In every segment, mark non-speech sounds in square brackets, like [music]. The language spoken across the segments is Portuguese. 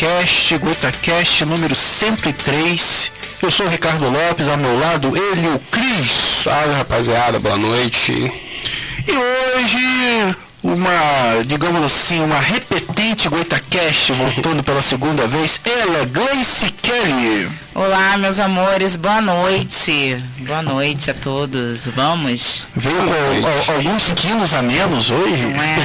Goitacast, Goitacast número 103. Eu sou o Ricardo Lopes, ao meu lado ele, o Cris. Salve rapaziada, boa noite. E hoje uma, digamos assim, uma repetente Goitacast voltando pela segunda vez, ela, Gleice Kelly. Olá, meus amores, boa noite. Boa noite a todos. Vamos? Veio com alguns quilos a menos hoje? Não é?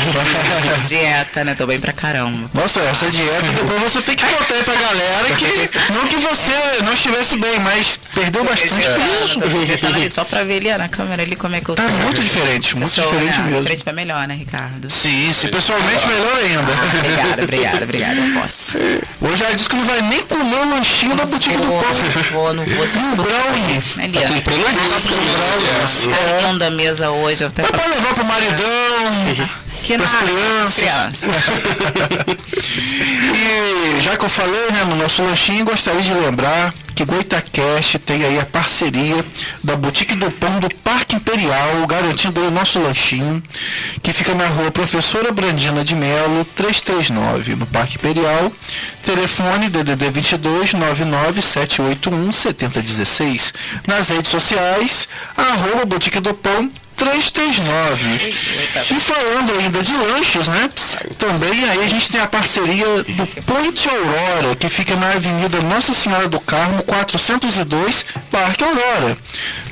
dieta, né? Tô bem pra caramba. Nossa, essa dieta depois você tem que contar aí pra galera que não que você não estivesse bem, mas perdeu bastante peso. Ali só pra ver ele na câmera ali como é que eu Tá tô. muito diferente, muito diferente né? mesmo. Diferente pra melhor, né, Ricardo? Sim, sim, pessoalmente melhor ainda. Ah, obrigada, obrigada, obrigada. Eu posso. Hoje ela disse que não vai nem comer o lanchinho da boutique do Vou, pão. vou, não vou. Se o brownie. Ali, Tá ó. cumprindo risco, né? Tá linda a mesa hoje. Eu até É pra levar pro maridão, [laughs] Que pras nada, crianças. crianças. [laughs] E já que eu falei né, no nosso lanchinho, gostaria de lembrar que Goitacast tem aí a parceria da Boutique do Pão do Parque Imperial, garantindo o nosso lanchinho, que fica na rua Professora Brandina de Melo, 339, no Parque Imperial. Telefone DDD 22 99 781 7016. Nas redes sociais, arroba Boutique do Pão 339. E falando ainda de lanches, né? Também aí a gente tem a parceria do Ponte Aurora, que fica na Avenida Nossa Senhora do Carmo, 402, Parque Aurora.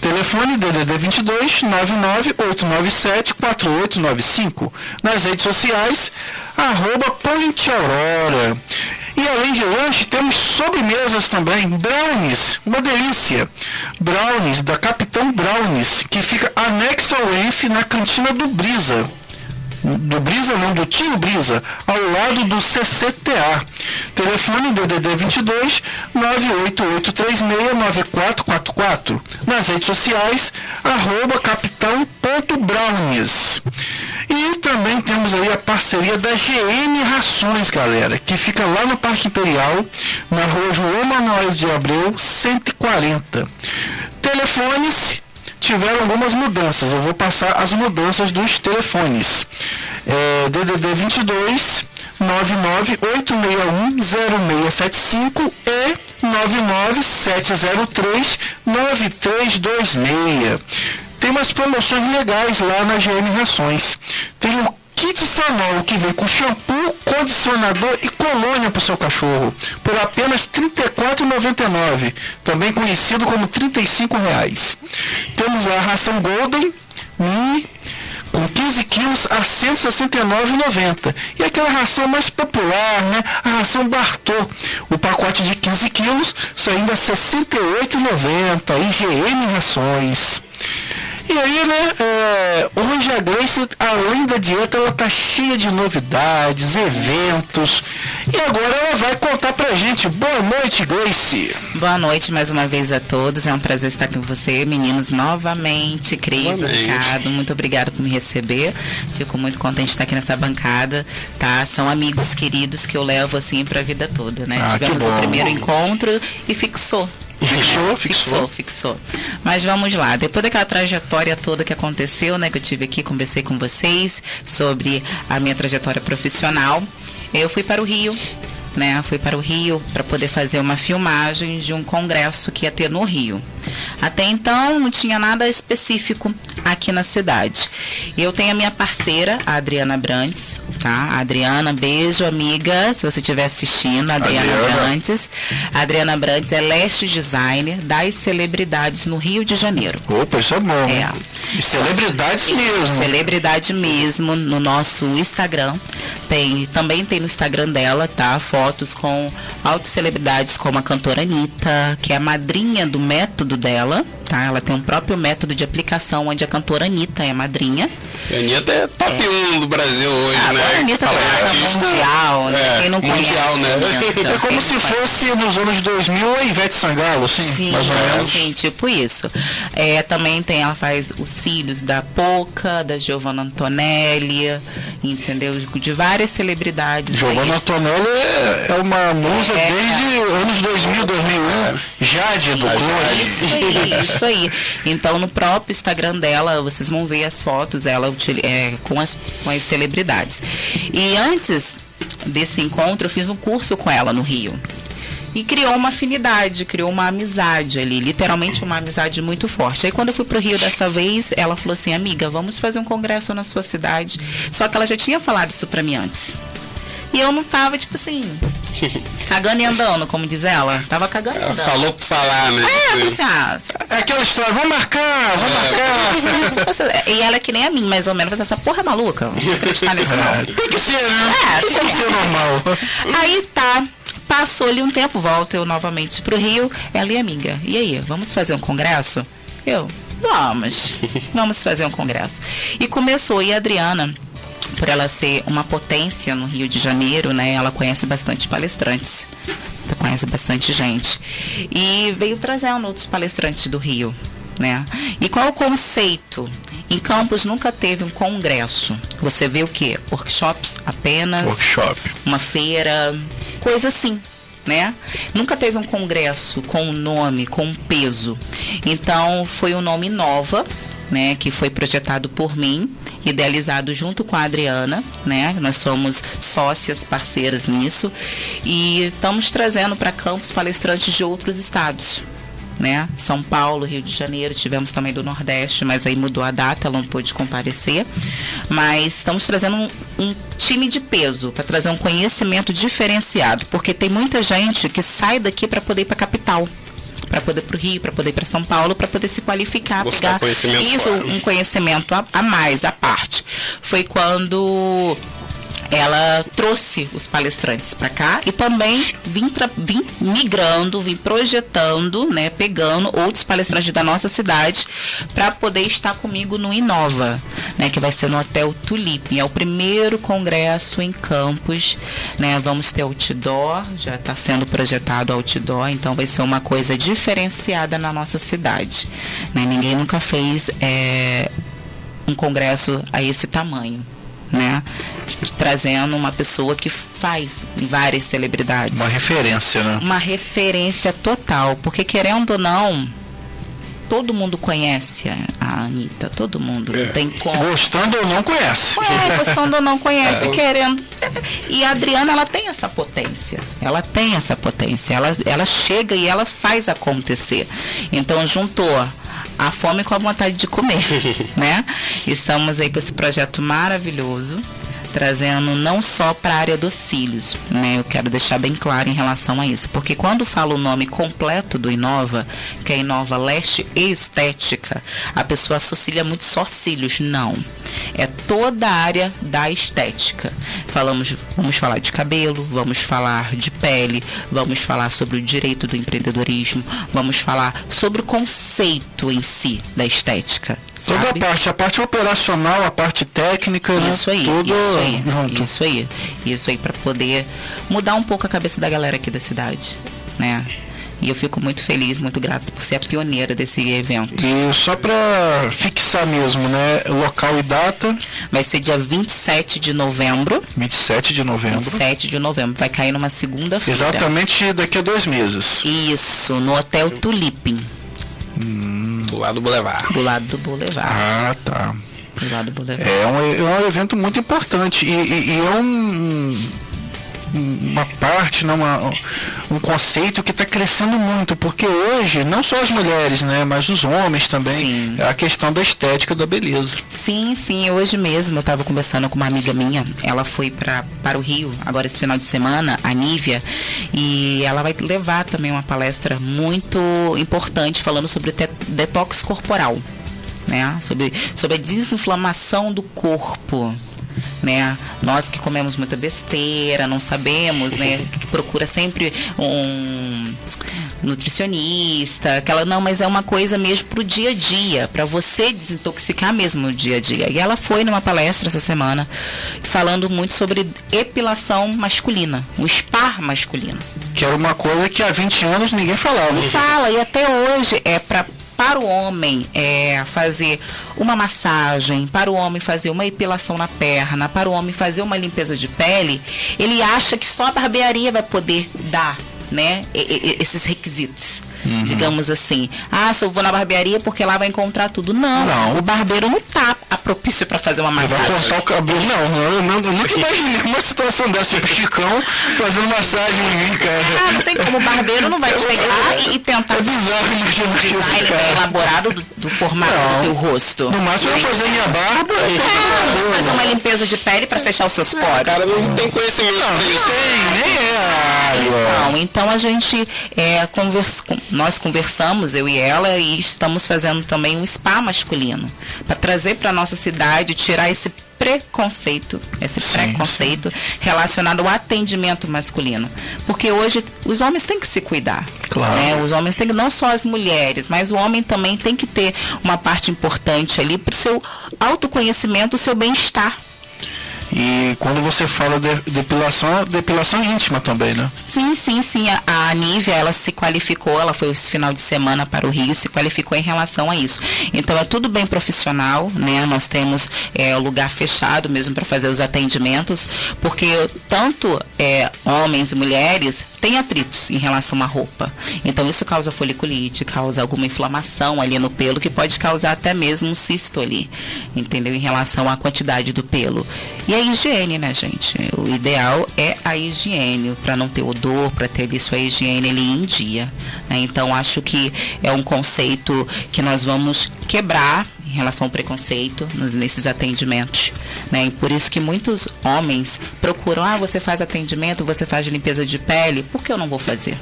Telefone DDD 22 99 897 4895. Nas redes sociais, arroba Ponte Aurora. E além de lanche, temos sobremesas também, brownies, uma delícia. Brownies da Capitão Brownies, que fica anexo ao ENF na cantina do Brisa. Do Brisa não, do Tio Brisa, ao lado do CCTA. Telefone DDD 22 988369444. Nas redes sociais, arroba capitão.brownies. E também temos aí a parceria da GM Rações, galera, que fica lá no Parque Imperial, na rua João Manuel de Abreu, 140. Telefones tiveram algumas mudanças. Eu vou passar as mudanças dos telefones. É, DDD 22 998610675 e 99703 9326. Tem umas promoções legais lá na GM Rações. Tem um kit sanol que vem com shampoo, condicionador e colônia para o seu cachorro por apenas R$ 34,99, também conhecido como 35 reais. Temos a ração Golden Mini com 15 quilos a R$ 169,90. E aquela ração mais popular, né? A ração Bartô. O pacote de 15 quilos saindo a R$ 68,90. IGM Rações. E aí, né, é, hoje a Grace, além da dieta, ela tá cheia de novidades, eventos. E agora ela vai contar pra gente. Boa noite, Grace. Boa noite mais uma vez a todos. É um prazer estar com você, meninos, novamente. Cris. Ricardo, muito obrigada por me receber. Fico muito contente de estar aqui nessa bancada, tá? São amigos queridos que eu levo assim pra vida toda, né? Ah, que Tivemos o primeiro encontro e fixou. Fixou, Fixou, fixou. Mas vamos lá. Depois daquela trajetória toda que aconteceu, né? Que eu tive aqui, conversei com vocês sobre a minha trajetória profissional. Eu fui para o Rio, né? Fui para o Rio para poder fazer uma filmagem de um congresso que ia ter no Rio. Até então não tinha nada específico aqui na cidade. Eu tenho a minha parceira, a Adriana Brantes, tá? Adriana, beijo, amiga, se você estiver assistindo, Adriana, Adriana. Brantes. A Adriana Brantes é leste designer das celebridades no Rio de Janeiro. Opa, isso é bom. É. Celebridades mesmo. Celebridade mesmo no nosso Instagram. Tem, também tem no Instagram dela, tá? Fotos com altas celebridades como a cantora Anitta, que é a madrinha do método dela, tá? Ela tem um próprio método de aplicação onde a cantora Anitta é a madrinha. A Anitta é top 1 do Brasil hoje, Ah, né? a Anitta Fala tá artista. mundial, né? É, Quem não mundial, conhece né? Anitta? [laughs] É como se fosse nos anos 2000 a Ivete Sangalo, sim, Sim, mais ou menos. sim, tipo isso. É, também tem, ela faz os cílios da Poca, da Giovanna Antonelli, entendeu? De várias celebridades. Giovanna. Antonelli é, é uma musa É. desde anos 2000, 2001. Jade do Clone. Isso aí, isso aí. Então no próprio Instagram dela, vocês vão ver as fotos, ela é, com, as, com as celebridades. E antes desse encontro, eu fiz um curso com ela no Rio. E criou uma afinidade, criou uma amizade ali, literalmente uma amizade muito forte. Aí quando eu fui pro Rio dessa vez, ela falou assim, amiga, vamos fazer um congresso na sua cidade. Só que ela já tinha falado isso pra mim antes. E eu não tava, tipo assim, [laughs] cagando e andando, como diz ela. Tava cagando e andando. falou pra falar, né? É, eu assim, ah, É aquela história, vamos marcar, vamos marcar. e ela é que nem a mim, mais ou menos. Essa porra é maluca. Não vou acreditar nisso, não. [laughs] Tem que ser, né? É, Tem que ser normal. [laughs] Aí tá. Passou-lhe um tempo, volto eu novamente pro Rio. Ela e amiga. E aí, vamos fazer um congresso? Eu, vamos. Vamos fazer um congresso. E começou, e a Adriana, por ela ser uma potência no Rio de Janeiro, né? Ela conhece bastante palestrantes. Então, Conhece bastante gente. E veio trazendo outros palestrantes do Rio. Né? E qual é o conceito? Em Campos nunca teve um congresso. Você vê o quê? Workshops apenas Workshop. uma feira, coisa assim. Né? Nunca teve um congresso com um nome, com um peso. Então foi o nome Nova, né, que foi projetado por mim, idealizado junto com a Adriana, né? Nós somos sócias, parceiras nisso e estamos trazendo para Campos palestrantes de outros estados. Né? São Paulo, Rio de Janeiro, tivemos também do Nordeste, mas aí mudou a data, ela não pôde comparecer. Mas estamos trazendo um, um time de peso para trazer um conhecimento diferenciado, porque tem muita gente que sai daqui para poder ir para a capital para poder para o Rio, para poder ir para São Paulo, para poder se qualificar, Buscar pegar conhecimento isso, fora. um conhecimento a, a mais, à parte. Foi quando ela trouxe os palestrantes para cá e também vim, vim migrando, vim projetando, né, pegando outros palestrantes da nossa cidade para poder estar comigo no Inova, né, que vai ser no Hotel Tulip. É o primeiro congresso em Campos, né? Vamos ter outdoor, já está sendo projetado outdoor, então vai ser uma coisa diferenciada na nossa cidade. né? Ninguém nunca fez é, um congresso a esse tamanho, né? Trazendo uma pessoa que faz várias celebridades. Uma referência, né? Uma referência total, porque querendo ou não, todo mundo conhece a- Anitta, todo mundo, não tem como. Gostando ou não conhece. É, gostando ou não conhece, querendo. E a Adriana, ela tem essa potência. Ela tem essa potência. Ela, ela chega e ela faz acontecer. Então, juntou a fome com a vontade de comer, [laughs] né? Estamos aí com esse projeto maravilhoso. Trazendo não só para a área dos cílios, né? Eu quero deixar bem claro em relação a isso. Porque quando falo o nome completo do Inova, que é Inova Leste Estética, a pessoa associa muito só cílios. Não. É toda a área da estética. Falamos, vamos falar de cabelo, vamos falar de pele, vamos falar sobre o direito do empreendedorismo, vamos falar sobre o conceito em si da estética. Toda a sabe? parte, a parte operacional, a parte técnica, né? Isso aí, tudo isso aí, junto. isso aí, isso aí para poder mudar um pouco a cabeça da galera aqui da cidade, né? E eu fico muito feliz, muito grata por ser a pioneira desse evento. E só para fixar mesmo, né? Local e data, Vai ser dia 27 de novembro. 27 de novembro. 27 de novembro. Vai cair numa segunda-feira. Exatamente daqui a dois meses. Isso, no Hotel Tulipim, Do lado do Boulevard. do lado do Boulevard. Ah, tá. Do lado do Boulevard. É um, é um evento muito importante e, e- e é um, uma parte, né, uma, um conceito que está crescendo muito, porque hoje, não só as mulheres, né, mas os homens também, Sim. é a questão da estética da beleza. Sim, sim, hoje mesmo eu estava conversando com uma amiga minha, ela foi pra, para o Rio, agora esse final de semana, a Nívia, e ela vai levar também uma palestra muito importante falando sobre detox corporal, né? Sobre, sobre a desinflamação do corpo. Né? Nós que comemos muita besteira, não sabemos, né? Que procura sempre um nutricionista, aquela não, mas é uma coisa mesmo pro dia a dia, para você desintoxicar mesmo no dia a dia. E ela foi numa palestra essa semana falando muito sobre epilação masculina, o spa masculino. Que era uma coisa que há 20 anos ninguém falava. Fala, e até hoje é para para o homem é, fazer uma massagem, para o homem fazer uma epilação na perna, para o homem fazer uma limpeza de pele, ele acha que só a barbearia vai poder dar, né, esses requisitos. Digamos assim. Ah, só vou na barbearia porque lá vai encontrar tudo. Não, Não. o barbeiro não tá a propício para fazer uma Vai massagem. cortar o cabelo. Não, eu, não- eu nunca [laughs] imaginei uma situação dessa. Tipo, Chicão fazendo massagem em mim, cara. Ah, não tem como. O barbeiro não vai chegar e, e tentar É bizarro imaginar isso, design bem elaborado do, do formato Não. do teu rosto. No máximo eu fazer minha barba e. Ah, fazer uma limpeza de pele para fechar os seus O poros. cara não tem conhecimento Não, isso. tem, nem é. Então, então a gente é, conversa, nós conversamos, eu e ela, e estamos fazendo também um spa masculino para trazer para nossa cidade, tirar esse preconceito, esse Sim, preconceito relacionado ao atendimento masculino, porque hoje os homens têm que se cuidar. Claro. né? Os homens têm que não só as mulheres, mas o homem também tem que ter uma parte importante ali para o seu autoconhecimento, o seu bem-estar. E quando você fala de depilação, é depilação íntima também, né? Sim, sim, sim. A, a Nívia, ela se qualificou, ela foi esse final de semana para o Rio, se qualificou em relação a isso. Então é tudo bem profissional, né? Nós temos é, o lugar fechado mesmo para fazer os atendimentos, porque tanto é, homens e mulheres têm atritos em relação à roupa. Então isso causa foliculite, causa alguma inflamação ali no pelo, que pode causar até mesmo um cisto ali, entendeu? Em relação à quantidade do pelo. E a higiene, né, gente? O ideal é a higiene, para não ter odor, para ter ali sua higiene ali em dia. né? Então, acho que é um conceito que nós vamos quebrar em relação ao preconceito nesses atendimentos. Né? E por isso que muitos homens procuram, ah, você faz atendimento, você faz limpeza de pele, por que eu não vou fazer?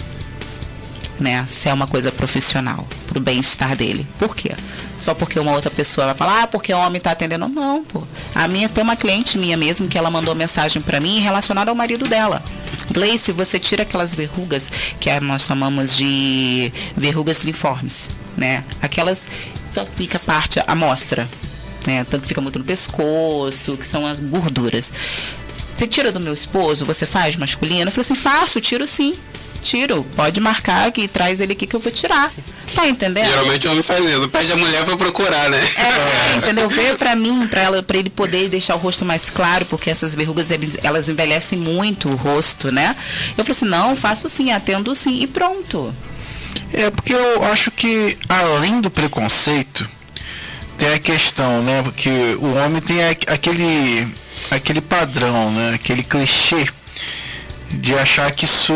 Né? Se é uma coisa profissional, pro bem-estar dele. Por quê? Só porque uma outra pessoa vai falar, ah, porque o homem tá atendendo. Não, pô. A minha tem uma cliente minha mesmo que ela mandou mensagem para mim relacionada ao marido dela. Gleice, você tira aquelas verrugas que a- nós chamamos de verrugas linformes, né? Aquelas que fica parte à mostra, né? Tanto que fica muito no pescoço, que são as gorduras. Você tira do meu esposo, você faz masculino? Eu falei assim, faço, tiro sim. Tiro. Pode marcar que traz ele aqui que eu vou tirar. Tá entendendo? Geralmente o homem faz isso, pede a mulher pra procurar, né? É, entendeu? Veio pra mim, pra, ela, pra ele poder deixar o rosto mais claro, porque essas verrugas, eles, elas envelhecem muito o rosto, né? Eu falei assim, não, faço sim, atendo sim, e pronto. É porque eu acho que além do preconceito tem a questão, né? Porque o homem tem aquele aquele padrão, né? Aquele clichê de achar que isso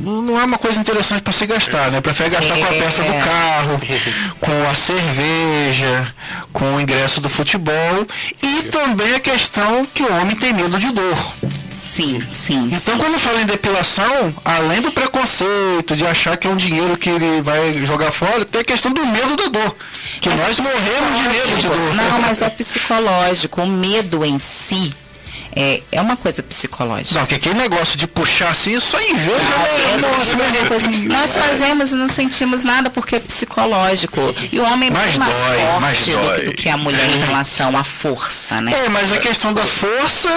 não é uma coisa interessante para se gastar, né? Prefere gastar com a É. peça do carro, [laughs] com a cerveja, com o ingresso do futebol e também a questão que o homem tem medo de dor. Sim, sim. Então, quando fala em depilação, além do preconceito, de achar que é um dinheiro que ele vai jogar fora, tem a questão do medo da dor. Que nós morremos de medo de dor. Não, mas é psicológico. O medo em si é, é uma coisa psicológica. Não, que aquele negócio de puxar assim, só em ver, Ah, é, é Nós fazemos e não sentimos nada porque é psicológico. E o homem é Mais muito mais dói, mais forte do, dói. do que a mulher em relação à força, né? É, mas a questão da força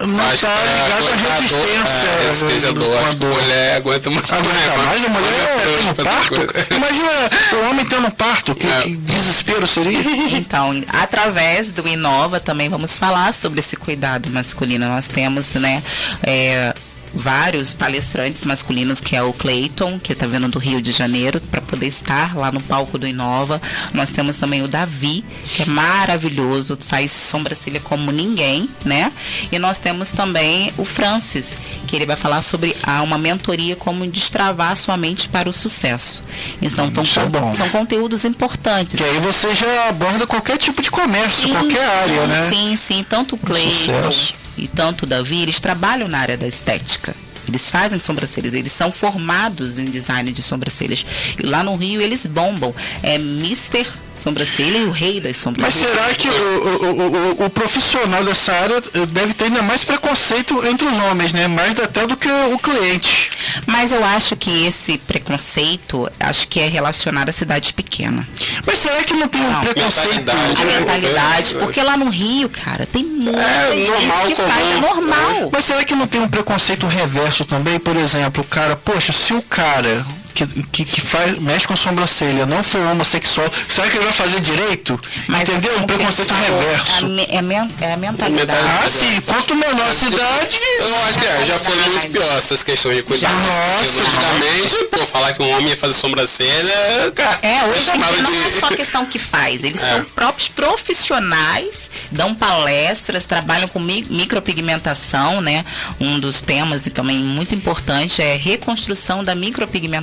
não está é ligada à a dor, resistência. é, resistência do- com a Acho que a dor. mulher aguenta muito Aguenta mais a mulher tendo parto. Imagina o homem tendo parto, que, É. que desespero seria. Então, através do Inova também vamos falar sobre esse cuidado masculino. Nós temos, né, é, vários palestrantes masculinos, que é o Clayton, que está vindo do Rio de Janeiro, para poder estar lá no palco do Inova. Nós temos também o Davi, que é maravilhoso, faz sobrancelha como ninguém, né? E nós temos também o Francis, que ele vai falar sobre ah, uma mentoria como destravar sua mente para o sucesso. Então, Hum, Isso é são, conteúdos importantes. Que aí você já aborda qualquer tipo de comércio, Sim, qualquer área, sim, né? Sim, sim. Tanto o sucesso. E tanto o Davi, eles trabalham na área da estética. Eles fazem sobrancelhas, eles são formados em design de sobrancelhas. E lá no Rio eles bombam. É Mr. Sobrancelha e o rei das Mas sobrancelhas. será que o, o, o, o profissional dessa área eh, deve ter ainda mais preconceito entre os homens, né? Mais até do que o cliente. Mas eu acho que esse preconceito, acho que é relacionado à cidade pequena. Mas será que não tem um Não. preconceito? Mentalidade. A mentalidade, porque lá no Rio, cara, tem muita É, gente normal, que faz, é normal. Mas será que não tem um preconceito reverso também? Por exemplo, o cara, poxa, se o cara que, que, que faz, mexe com sobrancelha não for homossexual, será que ele vai fazer direito? Entendeu? Um preconceito reverso. É, me- é, men- é a mentalidade. Ah, sim. Quanto menor a cidade, Eu acho que é, já foi muito pior essas questões de cuidado. Nossa, antigamente, pô, falar que um homem ia fazer sobrancelha, cara, É, hoje não de- é só questão que faz, eles É. são próprios profissionais, dão palestras, trabalham com mi- micropigmentação, né? Um dos temas e também muito importante é reconstrução da micropigmentação,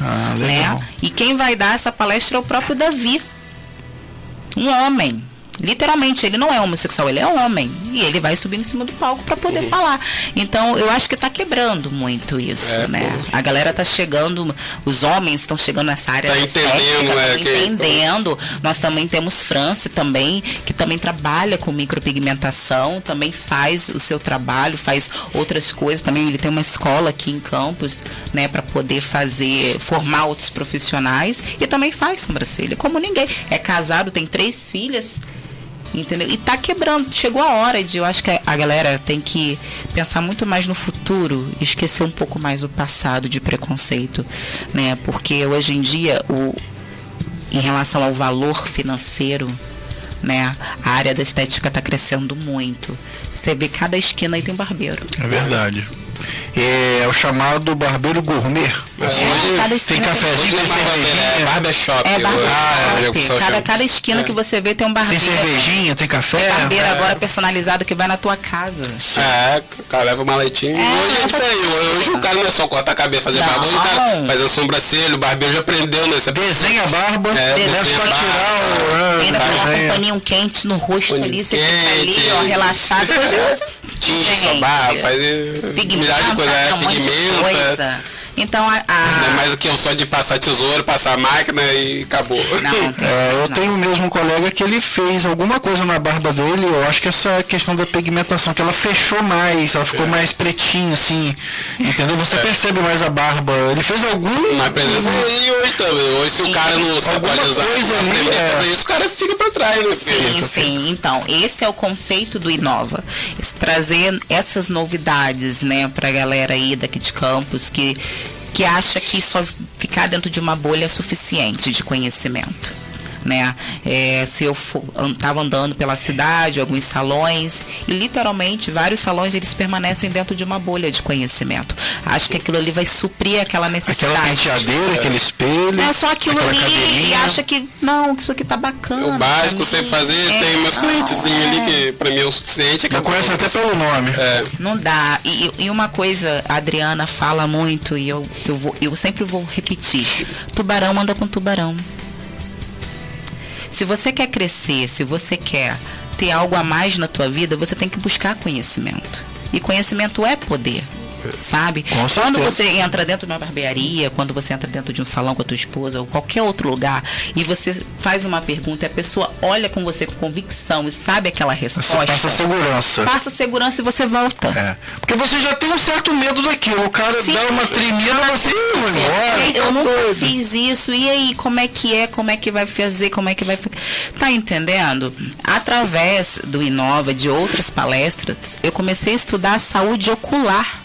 Ah, né? E quem vai dar essa palestra é o próprio Davi. Um homem. Literalmente, ele não é homossexual, ele é homem. E ele vai subir em cima do palco para poder falar. Então, eu acho que tá quebrando muito isso, É, né? A galera tá chegando, os homens estão chegando nessa área Tá entendendo, estética, é, tão que- entendendo. Nós também temos França também, que também trabalha com micropigmentação, também faz o seu trabalho, faz outras coisas. Também ele tem uma escola aqui em Campos, né, para poder fazer, formar outros profissionais e também faz sobrancelha, como ninguém. É casado, tem três filhas. Entendeu? E tá quebrando. Chegou a hora de. Eu acho que a galera tem que pensar muito mais no futuro esquecer um pouco mais o passado de preconceito. Né? Porque hoje em dia, o, em relação ao valor financeiro, né? A área da estética está crescendo muito. Você vê cada esquina aí tem barbeiro. é verdade. É, o chamado barbeiro gourmet. É, cada Tem cafezinho, tem é barbearia, é cervejinha, barbershop. É né, o barbeiro. pessoal cada, cada esquina É. que você vê tem um tem barbeiro. cervejinha, tem café. Barbeiro É. agora personalizado que vai na tua casa. É, o cara leva uma maletinha. É, hoje é diferente. Hoje o cara não é só cortar a cabeça, fazer Não. barba. Hoje o cara faz a sobrancelha, o barbeiro já aprendeu, né? Você Desenha a barba, É, não é desenha só a tirar o. Ainda é, coloca um paninho quente no rosto ali, você fica ali, ó, relaxado. Hoje, hoje, tinge barba, faz pigmenta, milhares de coisas. É, um monte de pigmenta. coisa. Então, a... a- Não é mais do que só de passar tesouro, passar máquina e acabou. Não, tem É, eu não. tenho mesmo um colega que ele fez alguma coisa na barba dele, eu acho que essa questão da pigmentação, que ela fechou mais, ela ficou mais pretinha, assim, entendeu? Você percebe mais a barba. Ele fez algum. Mas presença e hoje também. Hoje se o cara não se atualizar, coisa ali, é. isso, o cara fica pra trás, né? Sim, sim. Então, esse é o conceito do Inova. Isso, trazer essas novidades, né, pra galera aí daqui de Campos que, que acha que só ficar dentro de uma bolha é suficiente de conhecimento. Né? É, se eu estava andando pela cidade, alguns salões, e literalmente vários salões eles permanecem dentro de uma bolha de conhecimento. Acho que aquilo ali vai suprir aquela necessidade. Aquela penteadeira, aquele espelho. É só aquilo ali e cadeirinha. acha que não, que isso aqui tá bacana. O básico mim. fazer, É, tem meus não, clientezinhos ali é. que pra mim é o suficiente. Eu conheço até pelo nome. É, Não dá. E, e uma coisa, a Adriana fala muito e eu, eu, vou, eu sempre vou repetir: tubarão anda com tubarão. Se você quer crescer, se você quer ter algo a mais na tua vida, você tem que buscar conhecimento. E conhecimento é poder. Sabe? Com quando certeza. você entra dentro de uma barbearia, quando você entra dentro de um salão com a tua esposa ou qualquer outro lugar e você faz uma pergunta e a pessoa olha com você com convicção e sabe aquela Você resposta, passa segurança. passa segurança e você volta. É. Porque você já tem um certo medo daquilo. O cara Sim. dá uma tremida, você "Ih, vou embora. eu tá nunca doido." fiz isso. E aí, como é que é? Como é que vai fazer? Como é que vai ficar? Tá entendendo? Através do Inova, de outras palestras, eu comecei a estudar a saúde ocular.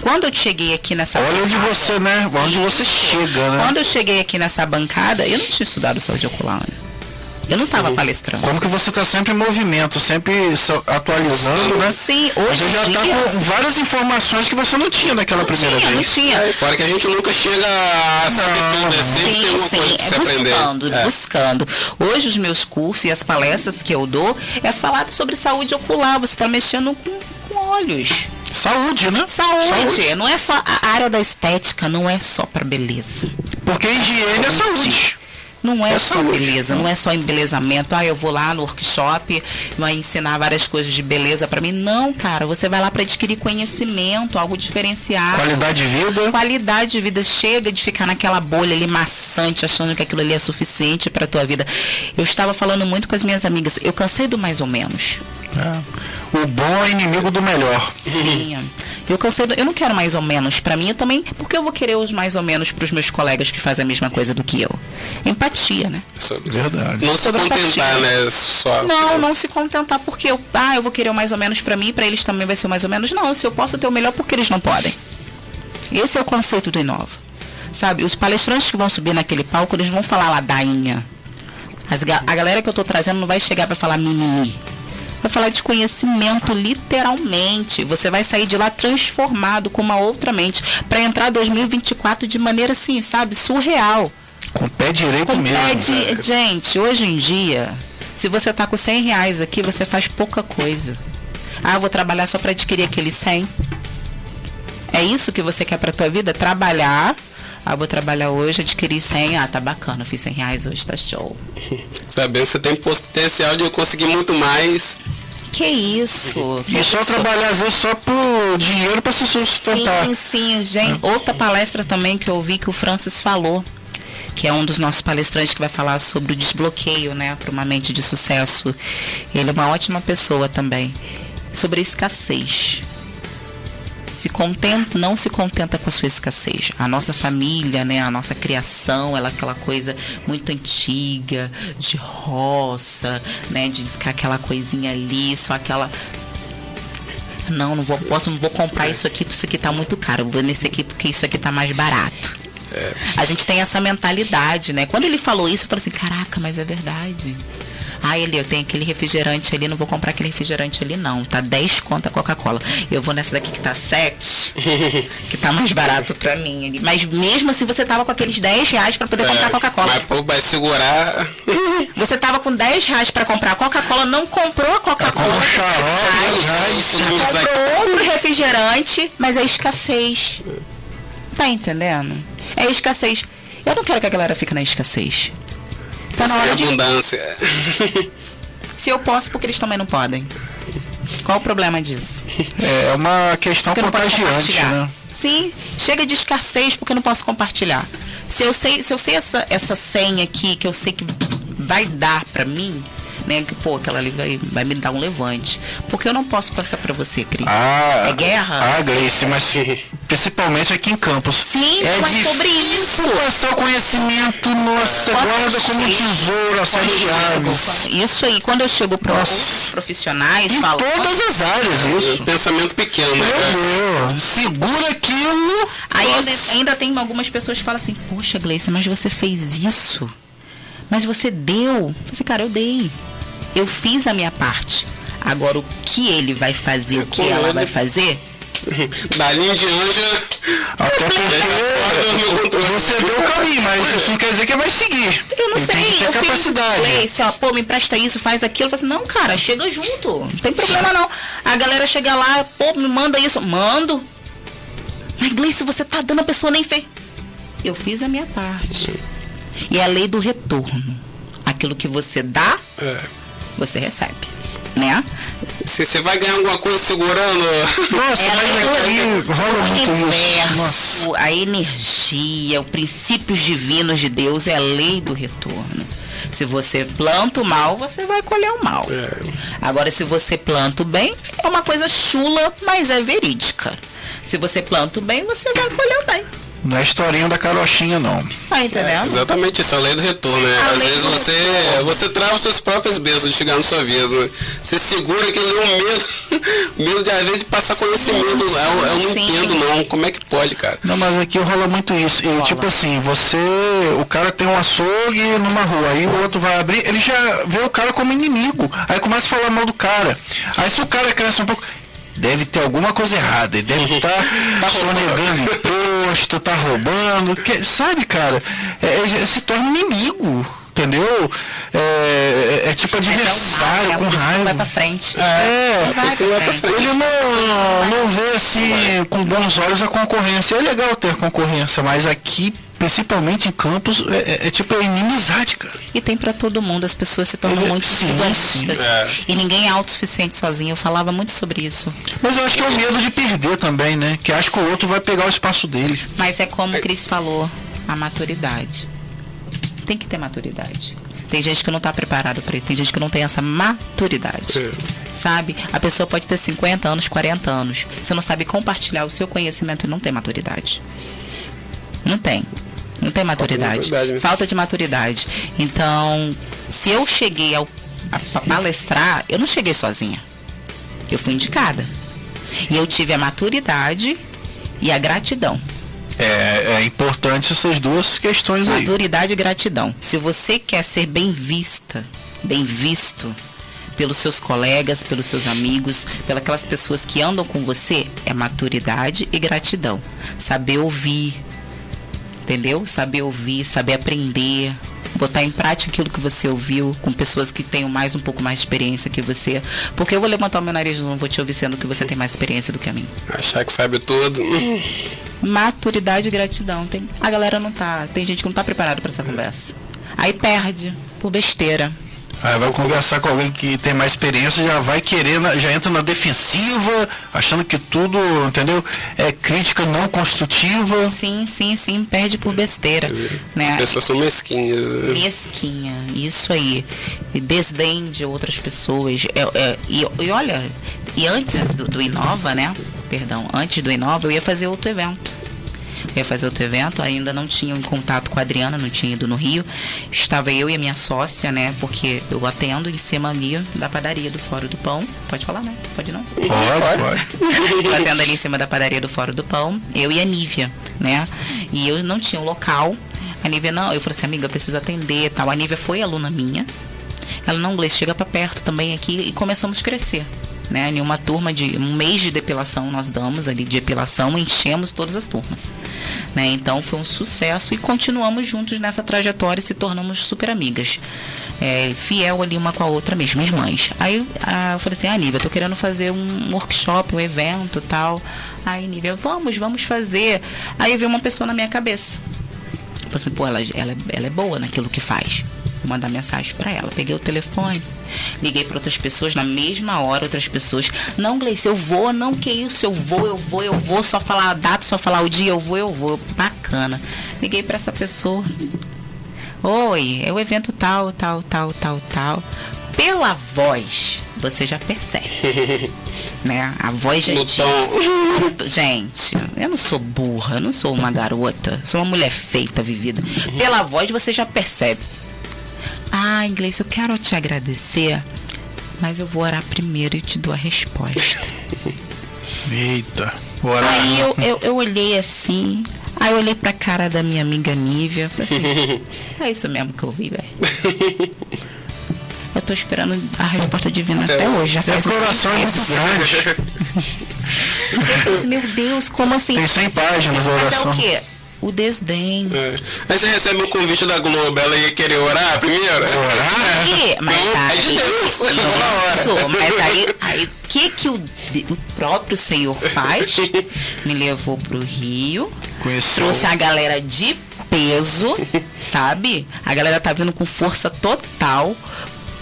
Quando eu cheguei aqui nessa Olha onde bancada- você, né? Onde você chega, né? Quando eu cheguei aqui nessa bancada, eu não tinha estudado saúde ocular. né? Eu não estava palestrando. Como que você está sempre em movimento, sempre se atualizando, né? Sim, hoje Você já está com várias informações que você não tinha naquela primeira tinha, não vez. tinha. É, fora que a gente nunca chega a saber Não, tudo, né? Sempre tem Sim, alguma coisa sim, pra é você aprender. buscando, É. buscando. Hoje os meus cursos e as palestras que eu dou é falado sobre saúde ocular. Você está mexendo com, com olhos. Saúde, né? Saúde. Não é só a área da estética, não é só para beleza. Porque higiene é saúde. Não é, É só saúde. beleza, não é só embelezamento. Ah, eu vou lá no workshop, vai ensinar várias coisas de beleza para mim. Não, cara, você vai lá para adquirir conhecimento, algo diferenciado. Qualidade de vida. Qualidade de vida chega de ficar naquela bolha ali maçante, achando que aquilo ali é suficiente para tua vida. Eu estava falando muito com as minhas amigas. Eu cansei do mais ou menos. É. O bom é inimigo do melhor. Sim. Eu cansei do, eu não quero mais ou menos para mim eu também, porque eu vou querer os mais ou menos para os meus colegas que fazem a mesma coisa do que eu. Empatia, né? Sobre- Verdade. Não se Sobre contentar, empatia. né? Só. Não, não se contentar porque eu, ah, eu vou querer o mais ou menos para mim, para eles também vai ser o mais ou menos. Não, se eu posso ter o melhor, porque eles não podem. Esse é o conceito do Inova. Sabe, os palestrantes que vão subir naquele palco, eles vão falar ladainha. As a galera que eu tô trazendo não vai chegar para falar mimimi. Vai falar de conhecimento, literalmente. Você vai sair de lá transformado com uma outra mente. para entrar 2024 de maneira assim, sabe? Surreal. Com o pé direito Com mesmo. pé de- Gente, hoje em dia, se você tá com 100 reais aqui, você faz pouca coisa. Ah, vou trabalhar só para adquirir aquele 100. É isso que você quer para tua vida? Trabalhar. Ah, vou trabalhar hoje, adquirir 100. Ah, tá bacana, fiz 100 reais hoje, tá show. [laughs] Sabendo que você tem potencial de conseguir muito mais. Que isso? Que [laughs] E só isso? trabalhar às vezes só por dinheiro para se sustentar. Sim, sim, gente. Outra palestra também que eu ouvi que o Francis falou, que é um dos nossos palestrantes que vai falar sobre o desbloqueio, né, para uma mente de sucesso. Ele é uma ótima pessoa também. Sobre a escassez. Se contenta, não se contenta com a sua escassez. A nossa família, né, a nossa criação, ela é aquela coisa muito antiga, de roça, né, de ficar aquela coisinha ali, só aquela não, não vou, posso, não vou comprar isso aqui porque isso aqui tá muito caro. Eu vou nesse aqui porque isso aqui tá mais barato. A gente tem essa mentalidade, né? Quando ele falou isso, eu falei assim, caraca, mas é verdade. Ah, ele, eu tenho aquele refrigerante ali, não vou comprar aquele refrigerante ali, não. Tá 10 conto a Coca-Cola. Eu vou nessa daqui que tá 7, [laughs] que tá mais barato pra mim. ali. Mas mesmo assim, você tava com aqueles 10 reais pra poder comprar É, Coca-Cola. Mas pô, vai segurar. [laughs] Você tava com 10 reais pra comprar Coca-Cola, não comprou a Coca-Cola. um xarope, vai- Comprou outro refrigerante, mas é escassez. Tá entendendo? É escassez. Eu não quero que a galera fique na escassez. Tá na hora de. abundância. [laughs] Se eu posso, porque eles também não podem. Qual o problema disso? É uma questão Porque contagiante, compartilhar. né? Sim, chega de escassez porque eu não posso compartilhar. Se eu sei, se eu sei essa, essa senha aqui que eu sei que vai dar pra mim, né? Que pô, aquela ali vai, vai me dar um levante. Porque eu não posso passar pra você, Cris. Ah, é guerra? Ah, Gleice, mas principalmente aqui em Campos. Sim, é mas sobre difícil isso. passar o conhecimento, nossa, Quando guarda eu como um tesouro, a Quando sete eu chego- chaves. Isso aí, quando eu chego para outros profissionais, Em falo. todas as áreas, isso. Pensamento pequeno, né? cara? Meu Deus, segura aquilo. Aí ainda, ainda tem algumas pessoas que falam assim, poxa, Gleice, mas você fez isso. Mas você deu. Eu falei assim, cara, eu dei. Eu fiz a minha parte. Agora o que ele vai fazer, o que ela ele. vai fazer, Dali em diante. Até porque você deu o caminho, mas isso não quer dizer que vai seguir. eu não Ele sei. Tem que ter eu fiz capacidade. Gleice, ó, pô, me empresta isso, faz aquilo. Eu falei assim, não, cara, chega junto. Não tem problema não. A galera chega lá, pô, me manda isso. Mando. Mas Gleice, você tá dando a pessoa nem fez. Eu fiz a minha parte. E é a lei do retorno. Aquilo que você dá, É. você recebe. Né? Se você vai ganhar alguma coisa segurando. Nossa, É a mas lei aqui do rola o muito isso. A energia, os princípios divinos de Deus é a lei do retorno. Se você planta o mal, você vai colher o mal. É. Agora, se você planta o bem, é uma coisa chula, mas é verídica. Se você planta o bem, você vai colher o bem. Não é historinha da carochinha, não. Tá entendendo? Exatamente isso, a lei do retorno, né? A Às vezes você, retorno. você trava os seus próprios bênçãos de chegar na sua vida. né? Você segura aquele um medo, [laughs] medo de às vezes de passar conhecimento. Eu, eu não sim. entendo não. Como é que pode, cara? Não, mas aqui rola muito isso. E, Rola. tipo assim, você. O cara tem um açougue numa rua, aí o outro vai abrir, ele já vê o cara como inimigo. Aí começa a falar mal do cara. Aí se o cara cresce um pouco. Deve ter alguma coisa errada, ele deve estar tá [laughs] sonegando imposto, tá roubando, que, sabe, cara? É, é, se torna inimigo, entendeu? É, é, é tipo adversário, é com que não raiva. vai pra frente. É, não vai pra frente. ele não, não vê assim com bons olhos a concorrência. É legal ter concorrência, mas aqui, principalmente em campos, é, é- é tipo é inimizade, cara. E tem pra todo mundo, as pessoas se tornam É, muito sim, individualistas. sim. É. E ninguém é autossuficiente sozinho. Eu falava muito sobre isso. Mas eu acho que é o medo de perder também, né? Que acho que o outro vai pegar o espaço dele. Mas é como o Cris falou, a maturidade. Tem que ter maturidade. Tem gente que não está preparado para isso, tem gente que não tem essa maturidade. É. Sabe? A pessoa pode ter 50 anos, 40 anos. Você não sabe compartilhar o seu conhecimento e não tem maturidade. Não tem. Não tem maturidade. maturidade, né? Falta de maturidade. Então, se eu cheguei ao, a, palestrar, eu não cheguei sozinha. Eu fui indicada. E eu tive a maturidade e a gratidão É, é importante essas duas questões aí. Maturidade e gratidão. Se você quer ser bem vista, bem visto pelos seus colegas, pelos seus amigos, pelas aquelas pessoas que andam com você, é maturidade e gratidão. Saber ouvir, entendeu? Saber ouvir, saber aprender, botar em prática aquilo que você ouviu com pessoas que tenham mais um pouco mais de experiência que você. Porque eu vou levantar o meu nariz e não vou te ouvir sendo que você tem mais experiência do que a mim. Achar que sabe tudo. Maturidade e gratidão. Tem, a galera não tá. Tem gente que não tá preparada para essa conversa. Aí perde por besteira. Aí vai conversar com alguém que tem mais experiência, já vai querer, já entra na defensiva, achando que tudo, entendeu? É crítica não construtiva. Sim, sim, sim, perde por besteira. As Né? pessoas são mesquinhas. Mesquinha, isso aí. E desdém de outras pessoas. É, é, e, e olha, e antes do, do Inova, né? Perdão, antes do Inova eu ia fazer outro evento. Eu ia fazer outro evento, ainda não tinha um contato com a Adriana, não tinha ido no Rio. Estava eu e a minha sócia, né? Porque eu atendo em cima ali da padaria do Fórum do Pão. Pode falar, né? Pode não? Pode, pode. Eu atendo ali em cima da padaria do Fórum do Pão, eu e a Nívia, né? E eu não tinha um local. A Nívia não, eu falei assim, amiga, eu preciso atender e tal. A Nívia foi aluna minha. Ela não, Gleice, chega pra perto também aqui e começamos a crescer. Né? Turma de um mês de depilação nós damos ali de depilação, enchemos todas as turmas. Né? Então foi um sucesso e continuamos juntos nessa trajetória e se tornamos super amigas. É, fiel ali uma com a outra mesmo, irmãs. Aí ah, eu falei assim, ah, Nívia, tô querendo fazer um workshop, um evento tal. Aí, Nívia, vamos, vamos fazer. Aí veio uma pessoa na minha cabeça. Assim, pô, ela, ela, ela é boa naquilo que faz. Mandar mensagem pra ela. Peguei o telefone, liguei pra outras pessoas na mesma hora, outras pessoas. Não, Gleice, eu vou, não, que isso, eu vou, eu vou, eu vou, só falar a data, só falar o dia, eu vou, eu vou. Bacana. Liguei pra essa pessoa. Oi, é o evento tal, tal, tal, tal, tal. Pela voz, você já percebe. [laughs] né? A voz já diz. Gente, eu não sou burra, eu não sou uma garota, sou uma mulher feita, vivida. Pela voz você já percebe. Ah, inglês, eu quero te agradecer, mas eu vou orar primeiro e te dou a resposta. [laughs] Eita, bora. Aí eu, eu, eu olhei assim, aí eu olhei pra cara da minha amiga Nívia, falei assim, [laughs] é isso mesmo que eu vi, velho. Eu tô esperando a resposta divina até hoje, já Meu faz um coração é muito grande. [laughs] Assim, meu Deus, como assim? Tem 100 páginas a Mas é oração. o quê? O desdém. É. Aí você recebe um convite da Globo, ela ia querer orar primeiro? Orar? Aí, mas Não, é aí, de Deus. isso, [laughs] mas aí, aí o que que o, o próprio Senhor faz? Me levou pro Rio, Conheceu. trouxe a galera de peso, sabe? A galera tá vindo com força total,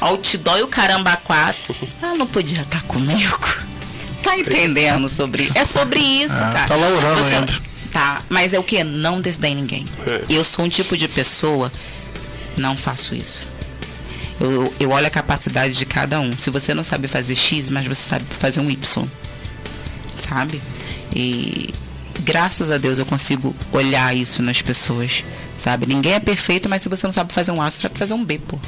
outdoor e o caramba quatro. Ela não podia estar comigo. Tá entendendo sobre É sobre isso, Ah, cara. tá lá orando Você- ainda. Tá, mas é o que? Não desdém ninguém. É. Eu sou um tipo de pessoa, não faço isso. Eu, eu olho a capacidade de cada um. Se você não sabe fazer X, mas você sabe fazer um Y. Sabe? E graças a Deus eu consigo olhar isso nas pessoas. Sabe? Ninguém é perfeito, mas se você não sabe fazer um A, você sabe fazer um B, pô.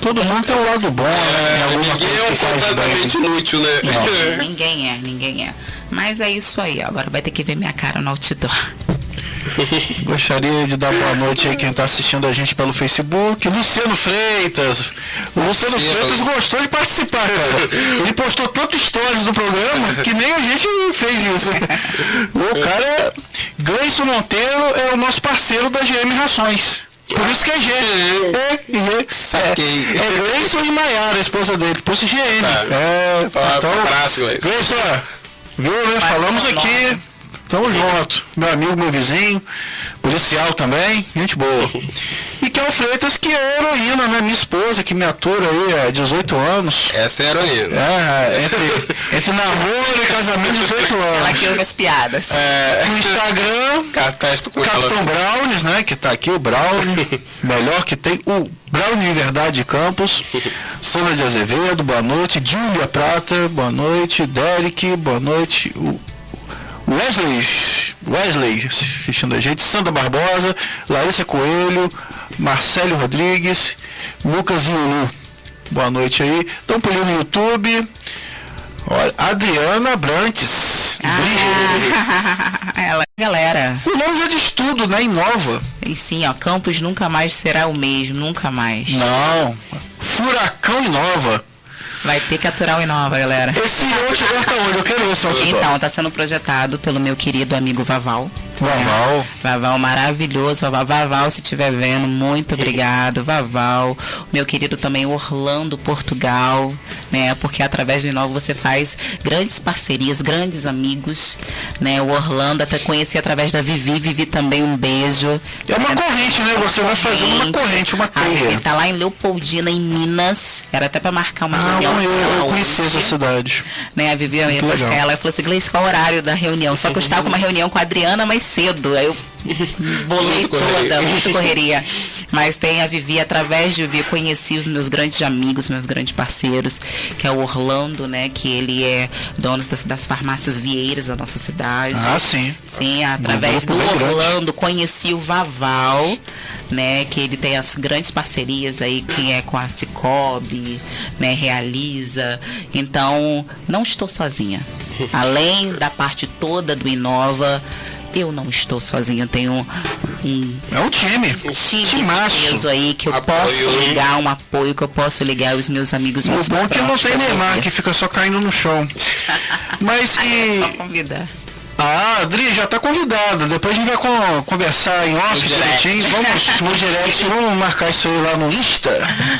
Todo mundo tem o lado bom, né? É, alguma ninguém é um completamente inútil, né? [laughs] ninguém é, ninguém é. Mas é isso aí. Agora vai ter que ver minha cara no outdoor. [laughs] Gostaria de dar boa noite aí quem está assistindo a gente pelo Facebook. Luciano Freitas. O Luciano Sim, Freitas eu- gostou de participar, cara. Ele postou tanto stories do programa que nem a gente fez isso. O cara, Gleison Monteiro, é o nosso parceiro da GM Rações. Por isso que é G. É, é, Saquei. é, é Gleison e Maiara, a esposa dele. Por isso GM. Tá. É, Tá, então, um abraço, Gleison. Gleison, viu, né? Falamos aqui. Tamo junto. Meu amigo, meu vizinho, policial também, gente boa. E Kel Freitas, que é heroína, né? Minha esposa, que me atura aí há 18 anos. Essa é a heroína. É, entre, entre namoro e casamento, 18 Ela anos. que ouve as piadas. É, No Instagram, Capitão. Brownies, né? Que tá aqui, o Brownie. [laughs] Melhor que tem o Brownie de Verdade de Campos. Sandra de Azevedo, boa noite. Júlia Prata, boa noite. Derek, boa noite. O Wesley, Wesley assistindo a gente. Sandra Barbosa, Larissa Coelho, Marcelo Rodrigues, Lucas Iulu. Boa noite aí. Dá um pulinho no YouTube. Olha, Adriana Brantes. Ah, [laughs] ela Galera, O novo é de estudo, né? Inova. e sim, ó, Campos nunca mais será o mesmo, nunca mais. Não. Furacão Inova. Vai ter que aturar o Inova, galera. Esse outro agora tá onde? Eu quero ver só Então, tá sendo projetado pelo meu querido amigo Vaval. Vaval. Vaval maravilhoso, Vaval, Vaval, se estiver vendo, muito obrigado, Vaval. Meu querido também Orlando, Portugal, né? Porque através do Inova você faz grandes parcerias, grandes amigos, né? O Orlando até conheci através da Vivi, Vivi também um beijo. É uma corrente, né? Você vai fazendo uma corrente, uma A Vivi teia. tá lá em Leopoldina, em Minas. Era até pra marcar uma Ah, reunião. Eu, eu com conheci essa cidade. né? A Vivi, eu ia Muito marcar legal. ela falou assim, Gleice, qual o horário da reunião? Só que eu estava com uma reunião com a Adriana mais cedo. Aí eu bolei toda, muita correria. Mas tem a Vivi, através de Vivi, conheci os meus grandes amigos, meus grandes parceiros, que é o Orlando, né? Que ele é dono das, das farmácias Vieiras da nossa cidade. Ah, sim. Sim, através do. Orlando conheci o Vaval, né? Que ele tem as grandes parcerias aí, que é com a Cicobi, né? Realiza. Então, não estou sozinha. [laughs] Além da parte toda do Inova, eu não estou sozinha. Eu tenho um É um time. time Timaço. aí que eu Apoio, posso ligar, um apoio que eu posso ligar os meus amigos. O bom é que não tem Neymar, que fica só caindo no chão. [laughs] Mas É e. Ah, Adri, já tá convidada. Depois a gente vai con- conversar em off direitinho. Vamos no direct, vamos marcar isso aí lá no Insta.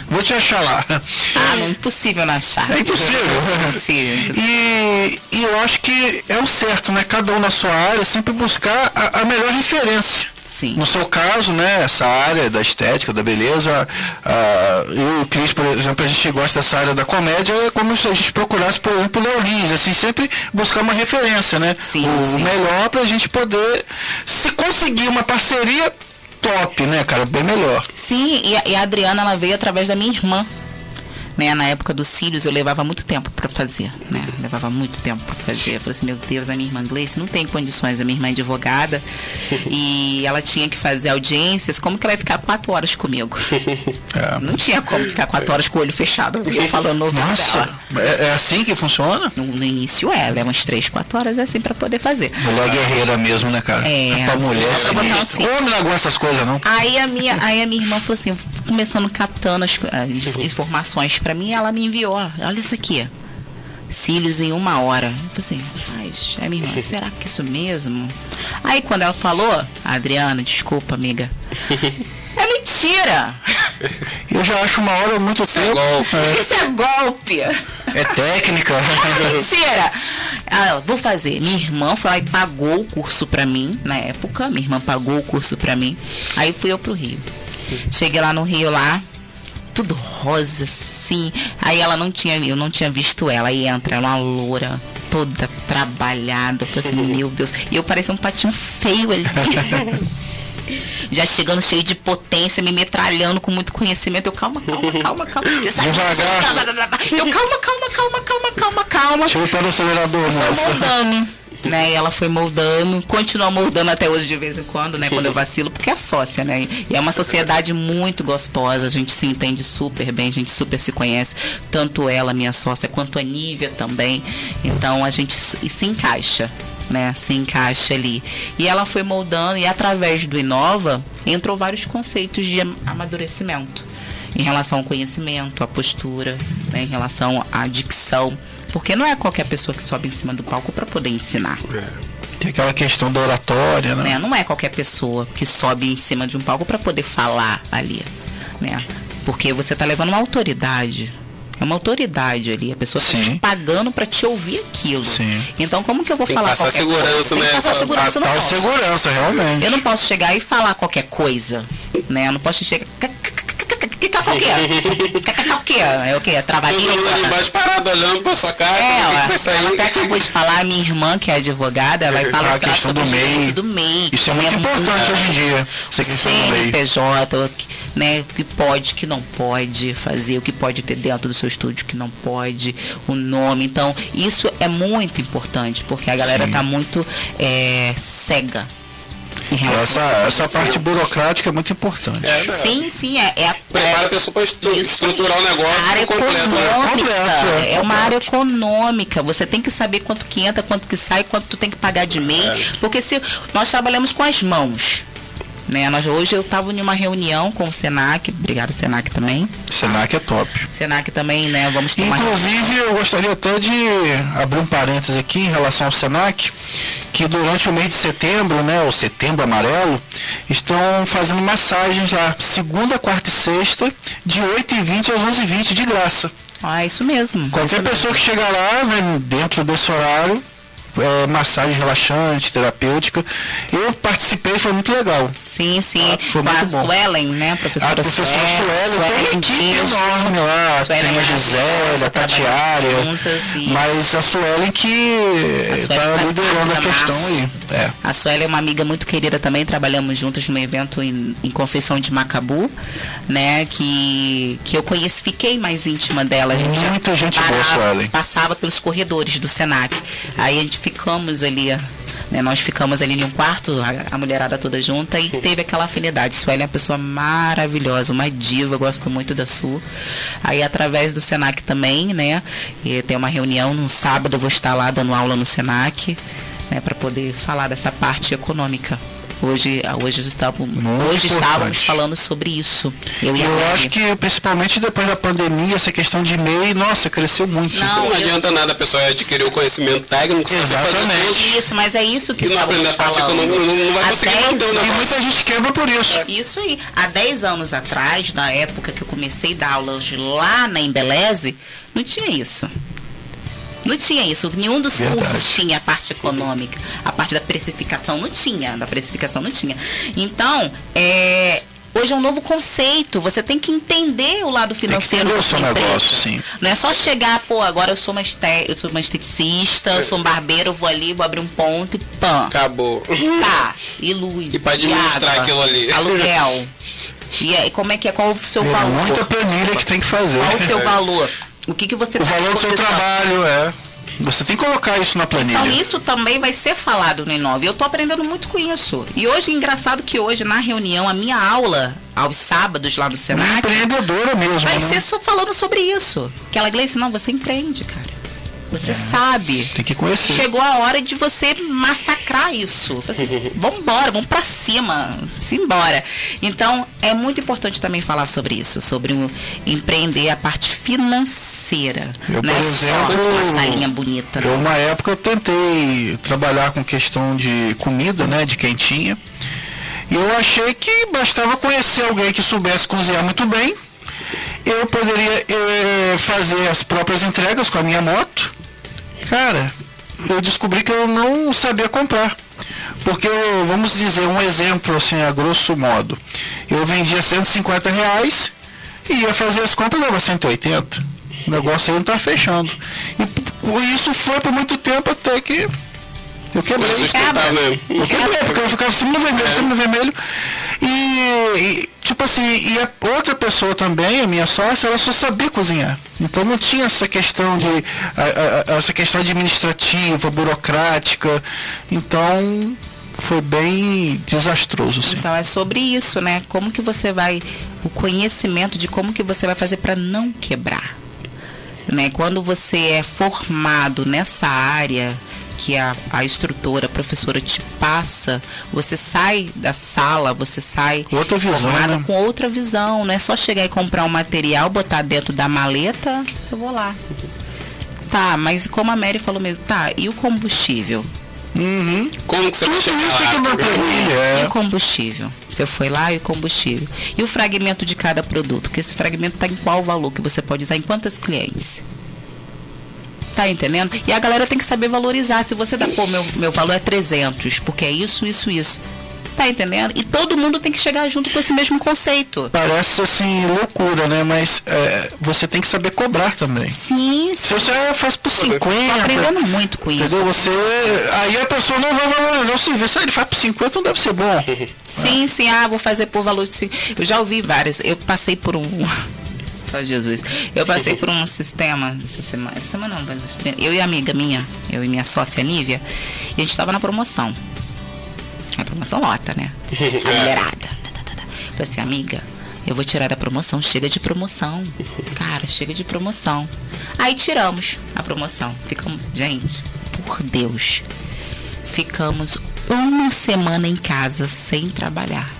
Vou te achar lá. Ah, não é impossível não achar. É impossível. Impossível. E, e eu acho que é o certo, né? Cada um na sua área sempre buscar a, a melhor referência. Sim. No seu caso, né, essa área da estética, da beleza, ah, eu e o Cris, por exemplo, a gente gosta dessa área da comédia, é como se a gente procurasse, por exemplo, o Léo Lins, assim, sempre buscar uma referência, né? Sim, o sim. melhor pra gente poder, se conseguir uma parceria top, né, cara, bem melhor. Sim, e a, e a Adriana ela veio através da minha irmã. Né, na época dos cílios eu levava muito tempo para fazer, né? Levava muito tempo para fazer. Eu falei assim, meu Deus, a minha irmã Gleice não tem condições, a minha irmã é advogada [laughs] e ela tinha que fazer audiências, como que ela ia ficar quatro horas comigo? [laughs] É. Não tinha como ficar quatro horas com o olho fechado, eu falando no Nossa, é, é assim que funciona? No, no início é, leva umas três, quatro horas assim para poder fazer. Mulher guerreira mesmo, né, cara? É. Pra mulher, Só pra botar. Homem não aguenta essas coisas, não. Aí a minha, aí a minha irmã falou assim, começando catando as, as [laughs] informações pra mim, ela me enviou, ó, olha isso aqui. Cílios em uma hora. Eu falei assim, mas a minha irmã, será que é isso mesmo? Aí quando ela falou, Adriana, desculpa, amiga. [laughs] É mentira! Eu já acho uma hora muito tempo. golpe. É, Isso é golpe! é técnica. [laughs] Mentira! Ah, ela, vou fazer. Minha irmã foi lá e pagou o curso pra mim, na época. Minha irmã pagou o curso pra mim. Aí fui eu pro Rio. Cheguei lá no Rio lá, tudo rosa, assim. Aí ela não tinha, eu não tinha visto ela. Aí entra uma loura, toda trabalhada. Eu falei assim, meu Deus. E eu parecia um patinho feio ali. [laughs] Já chegando cheio de potência, me metralhando com muito conhecimento. Eu, calma, calma, [laughs] calma, calma. Você sabe disso? Devagar. Eu, calma, calma, calma, calma, calma, calma. Tira o pé do acelerador, moça. Né? E ela foi moldando, continua moldando até hoje de vez em quando, né? Quando eu [laughs] vacilo, porque é sócia, né? E é uma sociedade muito gostosa, a gente se entende super bem, a gente super se conhece. Tanto ela, minha sócia, quanto a Nívia também. Então a gente se encaixa. Né, se encaixa ali. E ela foi moldando, e através do Inova entrou vários conceitos de am- amadurecimento em relação ao conhecimento, à postura, né, em relação à dicção. Porque não é qualquer pessoa que sobe em cima do palco para poder ensinar. Tem aquela questão da oratória, né? Né? Não é qualquer pessoa que sobe em cima de um palco para poder falar ali. Né? Porque você tá levando uma autoridade. É uma autoridade ali. A pessoa está Sim. te pagando para te ouvir aquilo. Sim. Então, como que eu vou Tem falar passar qualquer segurança, coisa? Tem que né? passar A- A segurança tal palco. segurança, realmente. Eu não posso chegar e falar qualquer coisa, né? Eu não posso chegar. Que tá qualquer? Que é o quê? Todo Trabalhinho? mundo ali embaixo parado olhando pra sua cara, É, como é que ela, vai sair? ela até acabou de falar, minha irmã, que é advogada, ela vai palestrar questão sobre do o direito MEI. do MEI. Isso é muito importante hoje em dia. Essa questão do meio. CNPJ, o que- né, o que pode, o que não pode fazer, o que pode ter dentro do seu estúdio, o que não pode, o nome. Então, isso é muito importante, porque a galera Sim. tá muito é, cega. Essa, essa parte burocrática é muito importante. É? Sim, sim, é, é a Prepara a pessoa para estru- estruturar o negócio A área completo, né? econômica Completo, é, é uma área econômica. Você tem que saber quanto que entra, quanto que sai, quanto tu tem que pagar de MEI. É. Porque se nós trabalhamos com as mãos. Né? Nós, hoje eu estava em uma reunião com o Senac, obrigado Senac também. Senac é top. Senac também, né? Vamos ter uma Inclusive, eu gostaria até de abrir um parênteses aqui em relação ao Senac, que durante o mês de setembro, né, o setembro amarelo, estão fazendo massagens lá, segunda, quarta e sexta, de 8h20 às 11h20, de graça. Ah, isso mesmo. Qualquer isso pessoa que chegar lá, né, dentro desse horário, é, massagem relaxante, terapêutica. Eu participei, foi muito legal. Sim, sim. Ah, foi com a muito bom. Suelen, né? A Professora, professora Sueli tem uma equipe isso. enorme lá, Suelen tem a Gisele, a Tatiária, e- mas a Suelen que A Suelen está faz liderando a questão aí. É. A Sueli é uma amiga muito querida também, trabalhamos juntas num evento em, em Conceição de Macabu, né? Que, que eu conheci, fiquei mais íntima dela. A gente Muita gente boa, Suelen. Passava pelos corredores do Senac. Aí a gente ficamos ali. Né, nós ficamos ali em um quarto, a, mulherada toda junta, e teve aquela afinidade. Sueli é uma pessoa maravilhosa, uma diva, gosto muito da Su. Aí através do Senac também, né? E tem uma reunião no sábado, vou estar lá dando aula no Senac né, para poder falar dessa parte econômica. Hoje, hoje, estávamos, Muito hoje importante. estávamos falando sobre isso. Eu, eu acho que principalmente depois da pandemia, essa questão de MEI, nossa, cresceu muito. Não, Não eu- adianta nada a pessoa adquirir o conhecimento técnico, Exatamente. Isso, mas é isso que e não aprender a parte econômica, não, não vai Há conseguir 10 manter o E muita gente quebra por isso. Isso aí. Há 10 anos atrás, na época que eu comecei a dar aulas lá na Embeleze, não tinha isso. Não tinha isso. Nenhum dos Verdade. cursos tinha a parte econômica. A parte da precificação não tinha. Da precificação não tinha. Então, é, hoje é um novo conceito. Você tem que entender o lado Tem que financeiro entender da o seu negócio, sim. Não é só chegar, pô, agora eu sou uma, este, eu sou uma esteticista, eu sou um barbeiro, eu vou ali, vou abrir um ponto e pã. Acabou. Tá, e luz. E pra administrar água, aquilo ali. Aluguel. E aí, como é que é? Qual o seu É valor? muita planilha que tem que fazer. Qual o seu valor? [laughs] O que, que você O valor do seu trabalho, é. Você tem que colocar isso na planilha. Então isso também vai ser falado no Inove. Eu tô aprendendo muito com isso. E hoje, engraçado que hoje, na reunião, a minha aula, aos sábados lá no Uma Senac, empreendedora mesmo, vai né? ser só falando sobre isso. Que ela, Gleice, não, você empreende, cara. Você É. sabe. Tem que conhecer. Chegou a hora de você massacrar isso. Assim, [laughs] vambora, vamos pra cima. Simbora. Então, é muito importante também falar sobre isso, sobre o empreender a parte financeira. Eu, não é por só exemplo, uma salinha bonita. Eu, não. uma época, eu tentei trabalhar com questão de comida, né? De quentinha. E eu achei que bastava conhecer alguém que soubesse cozinhar muito bem. Eu poderia eh, fazer as próprias entregas com a minha moto. Cara, eu descobri que eu não sabia comprar. Porque, eu- vamos dizer, um exemplo, assim, a grosso modo. Eu vendia 150 reais e ia fazer as compras, dava 180. O negócio aí não tá fechando. E isso foi por muito tempo até que eu quebrei. Né? Eu quebrei, porque eu ficava sempre no vermelho, sempre no vermelho. E, e, tipo assim, e a outra pessoa também, a minha sócia, ela só sabia cozinhar. Então não tinha essa questão de. a- a- essa questão administrativa, burocrática. Então foi bem desastroso, assim. Então é sobre isso, né? Como que você vai o conhecimento de como que você vai fazer para não quebrar, né? Quando você é formado nessa área que a, a instrutora, a professora te passa, você sai da sala, você sai Outra visão, formado né? com outra visão, não é só chegar e comprar um material, botar dentro da maleta, eu vou lá. Tá, mas como a Mary falou mesmo, tá, e o combustível? Uhum. Como que você vai chegar isso tem que lá? na planilha. E é. o combustível? Você foi lá e o combustível. E o fragmento de cada produto? Que esse fragmento está em qual valor que você pode usar em quantas clientes? Tá entendendo? E a galera tem que saber valorizar. Se você dá, pô, meu, meu valor é 300, porque é isso, isso, isso. Tá entendendo? E todo mundo tem que chegar junto com esse mesmo conceito. Parece assim loucura, né? Mas é, você tem que saber cobrar também. Sim, Se sim. você faz por 50, Tô aprendendo muito com isso. entendeu? Você. Aí a pessoa não vai valorizar o serviço. Ah, ele faz por 50, não deve ser bom. [laughs] Sim, sim, ah, vou fazer por valor de cinco. Eu já ouvi várias. Eu passei por um. [laughs] Só Jesus. Eu passei por um [laughs] sistema, essa semana, essa semana não, mas eu e a amiga minha, eu e minha sócia Nívia, e a gente estava na promoção. A promoção lota, né? [laughs] A mulherada. Tá, tá, tá, tá. Falei assim, amiga, eu vou tirar a promoção, chega de promoção. [laughs] Cara, chega de promoção. Aí tiramos a promoção. Ficamos, gente, por Deus. Ficamos uma semana em casa sem trabalhar.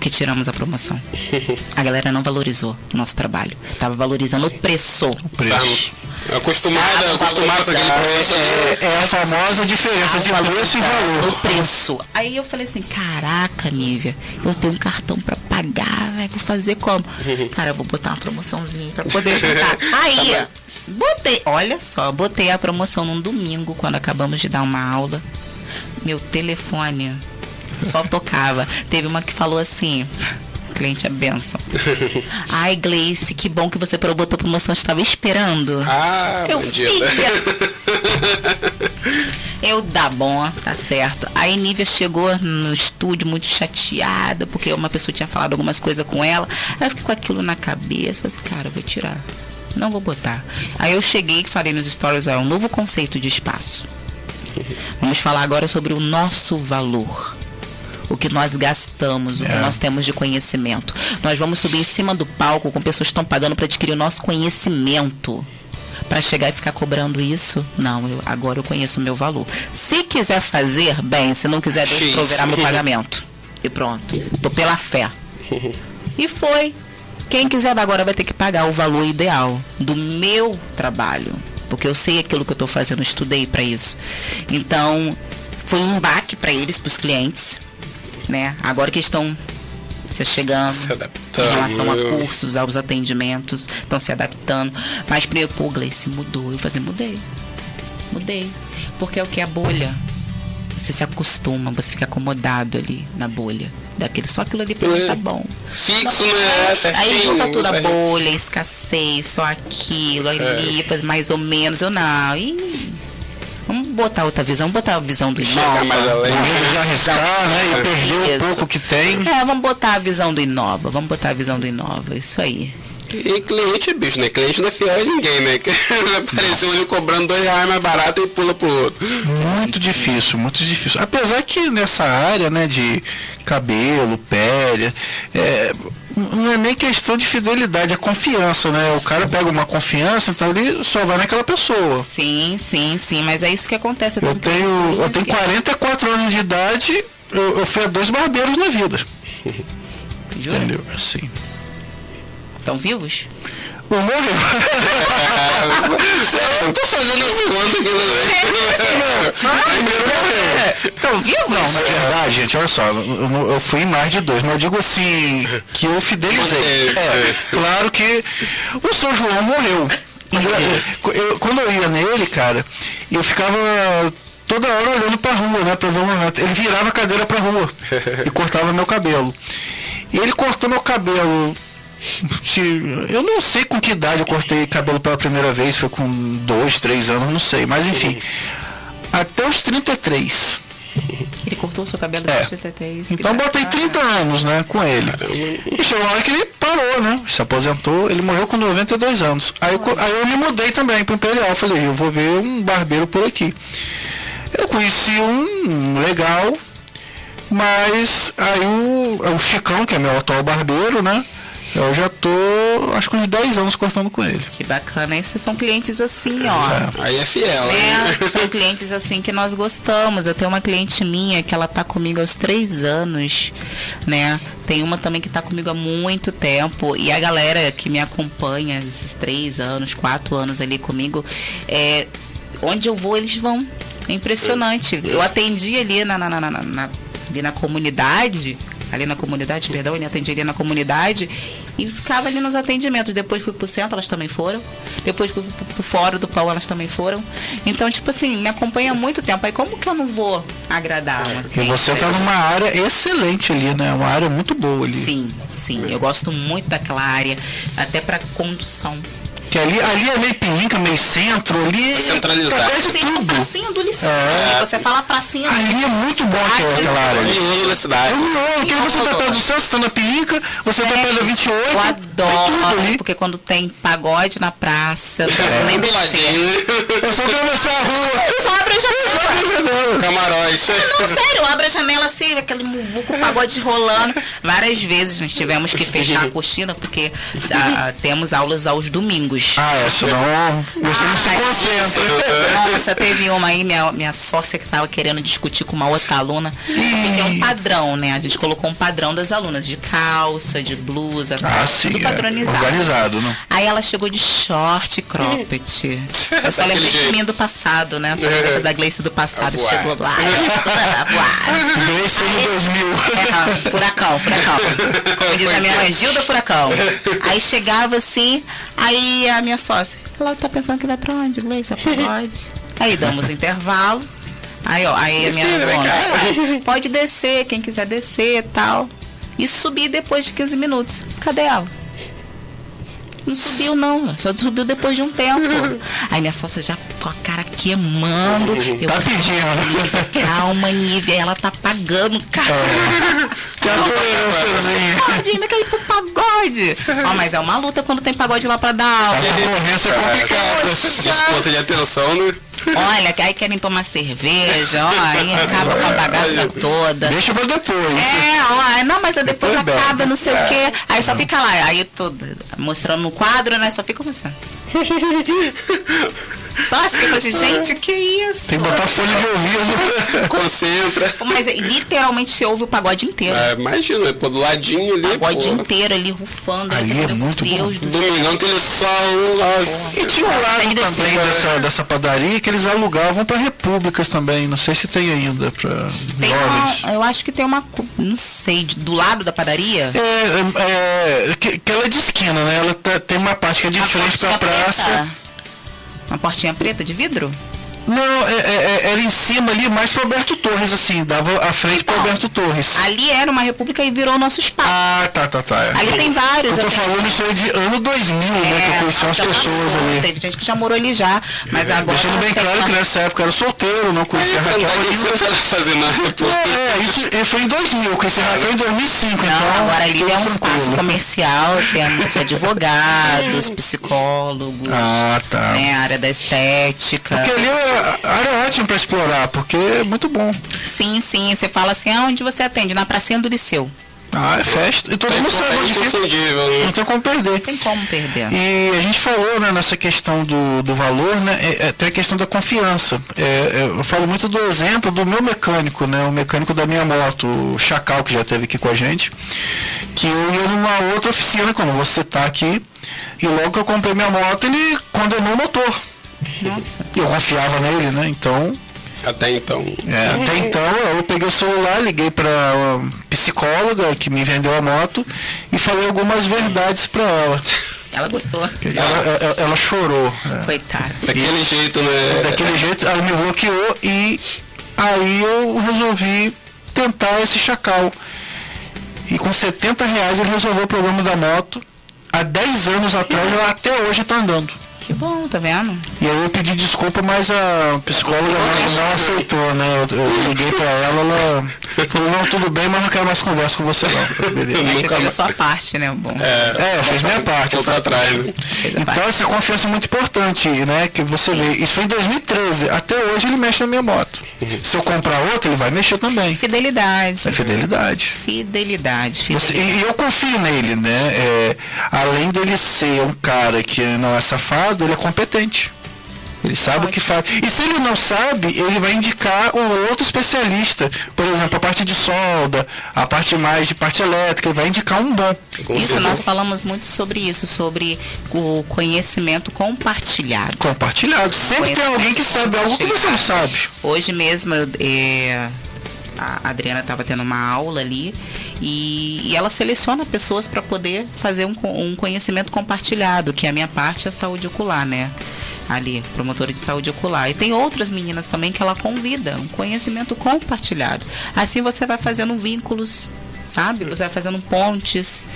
Porque tiramos a promoção. [laughs] A galera não valorizou o nosso trabalho. Tava valorizando o preço. O preço. Tá acostumada, acostumada com aquele preço. É, é a famosa diferença de preço e O valor. preço. Aí eu falei assim, caraca, Nívia, eu tenho um cartão pra pagar, velho, vou fazer como? [laughs] Cara, eu vou botar uma promoçãozinha pra poder juntar. [laughs] Aí, botei, olha só, botei a promoção num domingo, quando acabamos de dar uma aula. Meu telefone só tocava. Teve uma que falou assim, cliente é benção. [laughs] Ai, Gleice, que bom que você botou promoção, estava esperando. Ah, Eu bandida. [laughs] Eu dá bom, tá certo. Aí Nívia chegou no estúdio muito chateada, porque uma pessoa tinha falado algumas coisas com ela. Aí eu fiquei com aquilo na cabeça, falei assim, cara, eu vou tirar. Não vou botar. Aí eu cheguei e falei nos stories, é um novo conceito de espaço. Vamos falar agora sobre o nosso valor. O que nós gastamos, o que É. nós temos de conhecimento. Nós vamos subir em cima do palco com pessoas que estão pagando para adquirir o nosso conhecimento. Para chegar e ficar cobrando isso, não, eu- agora eu conheço o meu valor. Se quiser fazer, bem, se não quiser, Deus proverá meu [laughs] pagamento. E pronto. Tô pela fé. E foi. Quem quiser agora vai ter que pagar o valor ideal do meu trabalho. Porque eu sei aquilo que eu estou fazendo, eu estudei para isso. Então, foi um baque para eles, para os clientes. Né? Agora que estão se chegando Se em adaptando. relação a cursos, aos atendimentos, estão se adaptando. Mas primeiro, pô, Gleice, mudou. Eu falei, mudei. Mudei. Porque é o que? A bolha. Você se acostuma, você fica acomodado ali na bolha. Daquele, só aquilo ali pra mim É. tá bom. Fixo, né? Certinho, Aí junta tudo a bolha, escassez, só aquilo, É. ali, faz mais ou menos. Eu não. Ih, vamos botar outra visão, vamos botar a visão do Chegar Inova. mais além. De arriscar, né? E perder Isso. o pouco que tem. É, vamos botar a visão do Inova, vamos botar a visão do Inova, isso aí. E cliente é bicho, né? Cliente não é fiel a ninguém, né? [laughs] Apareceu ele cobrando dois reais mais barato e pula pro outro. Muito difícil, muito difícil. Apesar que nessa área, né, de cabelo, pele, é, não é nem questão de fidelidade, é confiança, né? O cara pega uma confiança, então ele só vai naquela pessoa. Sim, sim, sim, mas é isso que acontece. Eu tenho, eu tenho 44 anos de idade, eu, eu fui a dois barbeiros na vida. Jura? Entendeu? Assim. Estão vivos? O morreu. [laughs] Eu não tô fazendo as contas aqui. Estão vivos? Não, na verdade, gente, olha só, eu, eu- eu fui em mais de dois, mas eu digo assim, que eu fidelizei. É, é. claro que o São João morreu. Engra- eu- quando eu ia nele, cara, eu ficava toda hora olhando pra rua, né, pra ver momento. Ele virava a cadeira pra rua e cortava meu cabelo. E ele cortou meu cabelo. Eu não sei com que idade eu cortei cabelo pela primeira vez, foi com dois, três anos, não sei, mas enfim. Até os 33. [laughs] Ele cortou o seu cabelo É. de 33. Então botei 30 anos, né, com ele. E chegou uma hora que ele parou, né? Se aposentou, ele morreu com 92 anos. Aí eu, aí eu me mudei também pro Imperial. Falei, eu vou ver um barbeiro por aqui. Eu conheci um legal, mas aí o, o Chicão, que é meu atual barbeiro, né? Eu já tô, acho que uns 10 anos cortando com ele. Que bacana. Isso são clientes assim, ó. Aí é fiel, né? né? São clientes assim que nós gostamos. Eu tenho uma cliente minha que ela tá comigo aos três anos, né? Tem uma também que tá comigo há muito tempo. E a galera que me acompanha esses três anos, quatro anos ali comigo, é, onde eu vou, eles vão. É impressionante. Eu atendi ali na, na, na, na- na- ali na comunidade. Ali na comunidade, perdão, eu atendi ali na comunidade e ficava ali nos atendimentos. Depois fui pro centro, elas também foram. Depois fui pro, pro fórum do pau, elas também foram. Então, tipo assim, me acompanha há muito tempo. Aí como que eu não vou agradar E você tá numa área excelente ali, né? Uma área muito boa ali. Sim, sim. Eu gosto muito daquela área, até pra condução. Que ali, ali é meio pilinca, meio centro, ali. Centralizado. A tudo. pracinha do liceu. É. Você fala pracinha do Ali é muito bom aquela, aquela área ali. Da cidade. Não, não, porque você tá perto do centro, você tá na pilinca, você tá perto da 28, Eu tem tudo adoro, ali. porque quando tem pagode na praça, não precisa nem Do descer. ladinho, né? É só atravessar a rua. Eu só abro a janela. Camarote. voz. Não, sério, eu abro a janela assim, aquele muvuco, pagode rolando. Várias vezes nós tivemos que fechar a cortina, porque ah, temos aulas aos domingos. Ah, é, senão você não se concentra. Nossa, teve uma aí, minha, minha sócia que tava querendo discutir com uma outra aluna. Porque tem um padrão, né? A gente colocou um padrão das alunas, de calça, de blusa, Ah, tal, sim. tudo é. Padronizado. Organizado, não? Aí ela chegou de short cropped. Eu só lembrei de mim do passado, né? Só lembro da Gleice do passado. Chegou lá. tem em 2000. É, furacão, furacão. Como diz a minha mãe, Gilda Furacão. Aí chegava assim, aí a minha sócia, ela tá pensando que vai pra onde, Gleice? Pode. Aí damos o intervalo. Aí, ó, aí a minha dona. "Ah, pode descer, quem quiser descer e tal. E subir depois de 15 minutos. Cadê ela? Não subiu não, só subiu depois de um tempo. [laughs] Aí minha sócia já com a cara queimando. Eu Tá pedindo. Calma, Nívia, ela tá pagando, cara. A tolerânciazinha. Pode ainda quer ir pro pagode. [laughs] Ó, mas é uma luta quando tem pagode lá pra dar A aula. concorrência é complicada. Disputa de atenção, né? Olha, que aí querem tomar cerveja, ó, aí [laughs] acaba com a bagaça toda. Deixa pra depois. É, ó, não, mas depois Depois bebe. acaba, não sei o quê. Aí só fica lá, aí tudo, mostrando no quadro, né? Só fica assim. [laughs] Só assim, eu falei, gente, que isso? Tem que botar fone de ouvido. [laughs] Concentra. Mas literalmente você ouve o pagode inteiro. Ah, imagina, pô, do ladinho ali, o pagode pô. inteiro ali, rufando. Ali é muito bom. Deus do céu. Domingão aquele sol, nossa. E tinha um lado também descer. dessa, dessa padaria que eles alugavam pra repúblicas também. Não sei se tem ainda pra Tem jovens. uma, eu acho que tem uma, não sei, do lado da padaria. É, é, que, que ela é de esquina, né? Ela tá- tem uma parte que é de Uma frente pra praça. Uma portinha preta de vidro? Não, é, é- é- era em cima ali, mais pro Alberto Torres, assim, dava a frente pro Então, Alberto Torres. Ali era uma república e virou nosso espaço. Ah, tá, tá, tá. é. Ali tem vários. Eu tô eu falando isso aí de ano 2000, né? Que eu conheci umas já pessoas passou, ali. Teve gente que já morou ali já, mas agora... Deixando bem claro uma- que nessa época eu era solteiro, não conhecia a Raquel ela [laughs] fazer nada, pô. É, isso foi em 2000, eu conheci a Raquel em 2005, Não, então. agora ali é um espaço comercial, temos advogados, [laughs] psicólogos, Ah, tá. né, a área da estética. Porque ali é a área é ótima pra explorar, porque é muito bom. Sim, sim, você fala assim, aonde você atende? Na pracinha do liceu. Ah, é festa. E todo É mundo sabe onde fica. né? Não tem como perder. Não tem como perder. E a gente falou né, nessa questão do, do valor, né? É, é, tem a questão da confiança. É, é, eu falo muito do exemplo do meu mecânico, né? O mecânico da minha moto, o Chacal, que já esteve aqui com a gente. Que eu ia numa outra oficina, como você tá aqui, e logo que eu comprei minha moto, ele condenou o motor. Nossa. E eu confiava nele, né? Então, Até então. é, até então eu peguei o celular, liguei para psicóloga que me vendeu a moto e falei algumas verdades para ela. Ela gostou. Ela, ela- ela chorou. é. Coitada. Daquele jeito, né? Daquele jeito, ela me bloqueou e aí eu resolvi tentar esse chacal. E com 70 reais ele resolveu o problema da moto. Há 10 anos atrás ela até hoje está andando. Que bom, tá vendo? E aí eu pedi desculpa, mas a psicóloga não, não aceitou, né? Eu, eu liguei pra ela, ela falou, não, tudo bem, mas não quero mais conversa com você não. [laughs] Beleza. Você fez a sua parte, né? Bom. É, eu fiz minha parte. Voltar atrás, né? Então essa confiança é muito importante, né? Que você vê. Isso foi em 2013. Até hoje ele mexe na minha moto. Se eu comprar outra, ele vai mexer também. Fidelidade. É fidelidade. Fidelidade. Você- fidelidade. e, e eu confio nele, né? É, além dele ser um cara que não é safado, ele é competente. Ele sabe o que faz. E se ele não sabe, ele vai indicar um outro especialista. Por exemplo, a parte de solda, a parte mais de parte elétrica, ele vai indicar um bom. Isso, nós falamos muito sobre isso, sobre o conhecimento compartilhado. Compartilhado. Sempre tem alguém que sabe algo que você não sabe. Hoje mesmo, eu, é, a Adriana estava tendo uma aula ali e, e ela seleciona pessoas para poder fazer um, um conhecimento compartilhado, que é a minha parte é saúde ocular, né? Ali, promotora de saúde ocular. E tem outras meninas também que ela convida, um conhecimento compartilhado. Assim você vai fazendo vínculos, sabe? Você vai fazendo pontes.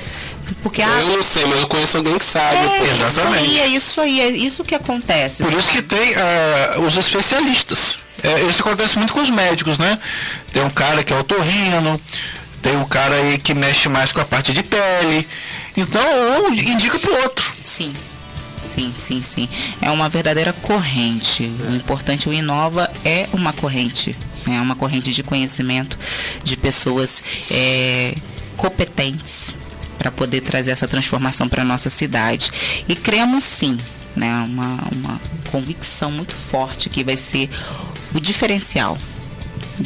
Porque ah, Eu não sei, mas eu conheço alguém que sabe. é, exatamente. Isso aí, é isso aí, é isso que acontece. Por isso que tem ah, os especialistas. É, isso acontece muito com os médicos, né? Tem um cara que é otorrino, tem um cara aí que mexe mais com a parte de pele. Então, um indica pro outro. Sim. Sim, sim, sim. É uma verdadeira corrente. O importante, o Inova é uma corrente. Né? Uma corrente de conhecimento de pessoas é, competentes para poder trazer essa transformação para nossa cidade. E cremos sim, né? Uma, uma convicção muito forte que vai ser o diferencial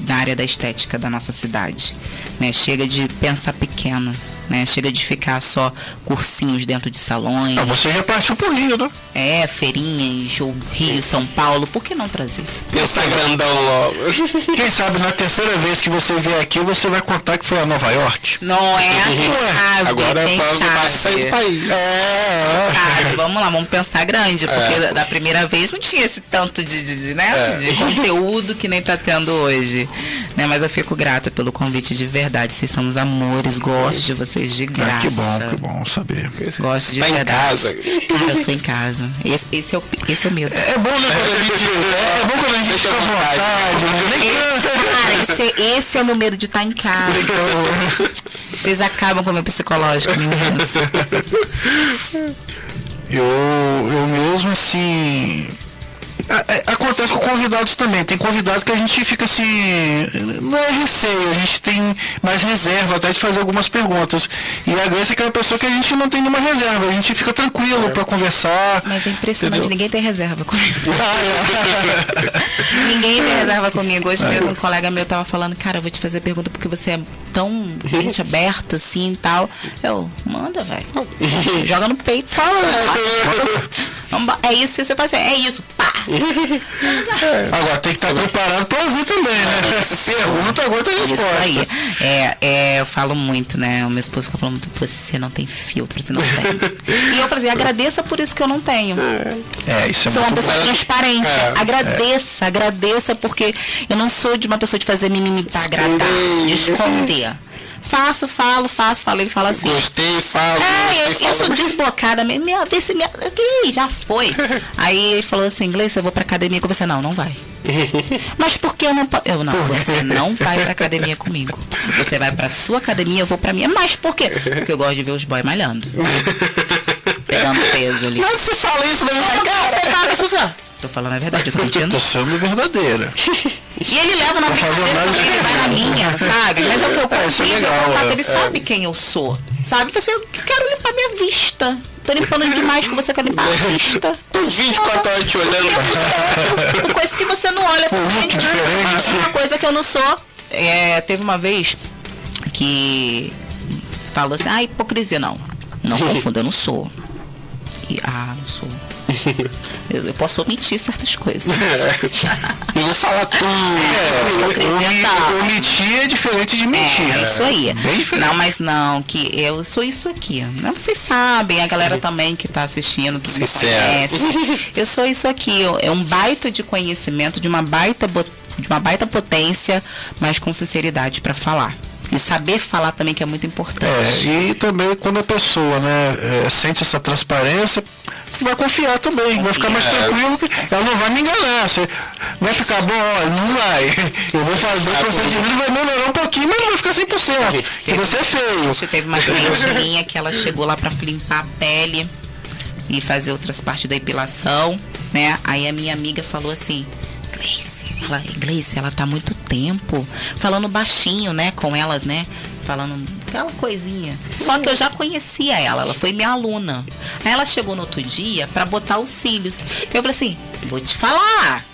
na área da estética da nossa cidade. Né? Chega de pensar pequeno, né? Chega de ficar só cursinhos dentro de salões. Ah, você já partiu pro Rio, né? É, feirinhas, ou Rio, São Paulo, por que não trazer? Pensar grandão logo. Quem sabe na terceira vez que você vier aqui, você vai contar que foi a Nova York. Não é? Sabe, Agora é para sabe? sair do país. É, Sabe, vamos lá, vamos pensar grande, porque da- da primeira vez não tinha esse tanto de, de, de, né, de conteúdo que nem tá tendo hoje. Né, mas eu fico grata pelo convite de verdade. Vocês são os amores, gosto de vocês de graça. Ah, que bom, que bom saber. Gosto de Tá em casa. Cara, eu tô em casa. Esse, esse, é, o, esse é o medo. É bom, né, quando a gente. É, bom quando a gente fica à vontade. né? Esse, cansa. cara, esse, é- esse é o meu medo de estar em casa. Vocês acabam com o meu psicológico, meninas. Eu, eu mesmo assim. A- a- Acontece com convidados também. Tem convidados que a gente fica assim. Não é receio, a gente tem mais reserva até de fazer algumas perguntas. E a Grace é aquela pessoa que a gente não tem nenhuma reserva, a gente fica tranquilo pra conversar. Mas é impressionante, Entendeu? ninguém tem reserva comigo. [laughs] Ah, [laughs] Ninguém tem reserva comigo. Hoje mesmo um colega meu tava falando, cara, eu vou te fazer pergunta porque você é tão mente aberta assim e tal. Eu, manda, velho. [laughs] Joga no peito. Fala. É isso que você faz. É isso. É. [laughs] Agora tem que estar preparado pra ouvir também, né? Pergunta, agora tem Isso resposta. aí. É, é, eu falo muito, né? O meu esposo fica falando, você não tem filtro, você não tem. [laughs] E eu falei assim, agradeça por isso que eu não tenho. É, isso é Sou uma pessoa bom. transparente. É. agradeça, agradeça, porque eu não sou de uma pessoa de fazer mimimi pra agradar, de esconder. Faço, falo, faço, falo. Ele fala assim. Gostei, falo. É, gostei, eu, eu sou desbocada mesmo. Meu, vê se minha. Ih, já foi. [laughs] Aí ele falou assim, inglês, eu vou pra academia com você. Não, não vai. [laughs] Mas por que eu não posso? Eu não, você não vai pra academia comigo. Você vai pra sua academia, eu vou pra minha. Mas por quê? Porque eu gosto de ver os boys malhando. [laughs] Pegando peso ali. Mas você fala isso da minha Não, cara. você fala, fala. Tô falando a verdade, eu tô mentindo. Tô sendo verdadeira. E ele leva na brincadeira também, ele vai na minha, sabe? Mas é o que eu É, isso é convivo, legal, eu contato, é, ele é. sabe quem eu sou. Sabe? Você, eu quero limpar minha vista. Tô limpando demais que você quer limpar a vista. Tô 24 horas te olhando. Coisa que você não olha pra frente. diferente. Uma coisa que eu não sou. É, teve uma vez que falou assim, ah, hipocrisia, não. Não confunda, eu não sou. E, ah, não sou. [laughs] Eu, eu posso omitir certas coisas. Não vou falar tudo. [laughs] tá. Omitir é diferente de mentir. É, isso aí. Não, mas não, que eu sou isso aqui. Não, vocês sabem, a galera também que tá assistindo, que me Sincero. conhece. [laughs] Eu sou isso aqui. eu- É um baita de conhecimento, de uma baita, de uma baita potência, mas com sinceridade para falar. E saber falar também que é muito importante. É, e também quando a pessoa né, é, sente essa transparência, vai confiar também, vai ficar mais Confia. tranquilo que ela não vai me enganar. Você vai ficar bom, olha, não vai. Eu vou fazer o procedimento, vai melhorar um pouquinho, mas não vai ficar 100%. Que você é feio. Gente, Teve uma cliente minha que ela chegou lá pra limpar a pele e fazer outras partes da epilação, né? Aí a minha amiga falou assim, Gleice, ela, Gleice, ela tá muito tempo falando baixinho, né, com ela, né? Falando aquela coisinha. Só que eu já conhecia ela, ela foi minha aluna. Aí ela chegou no outro dia pra botar os cílios. Eu falei assim, vou te falar.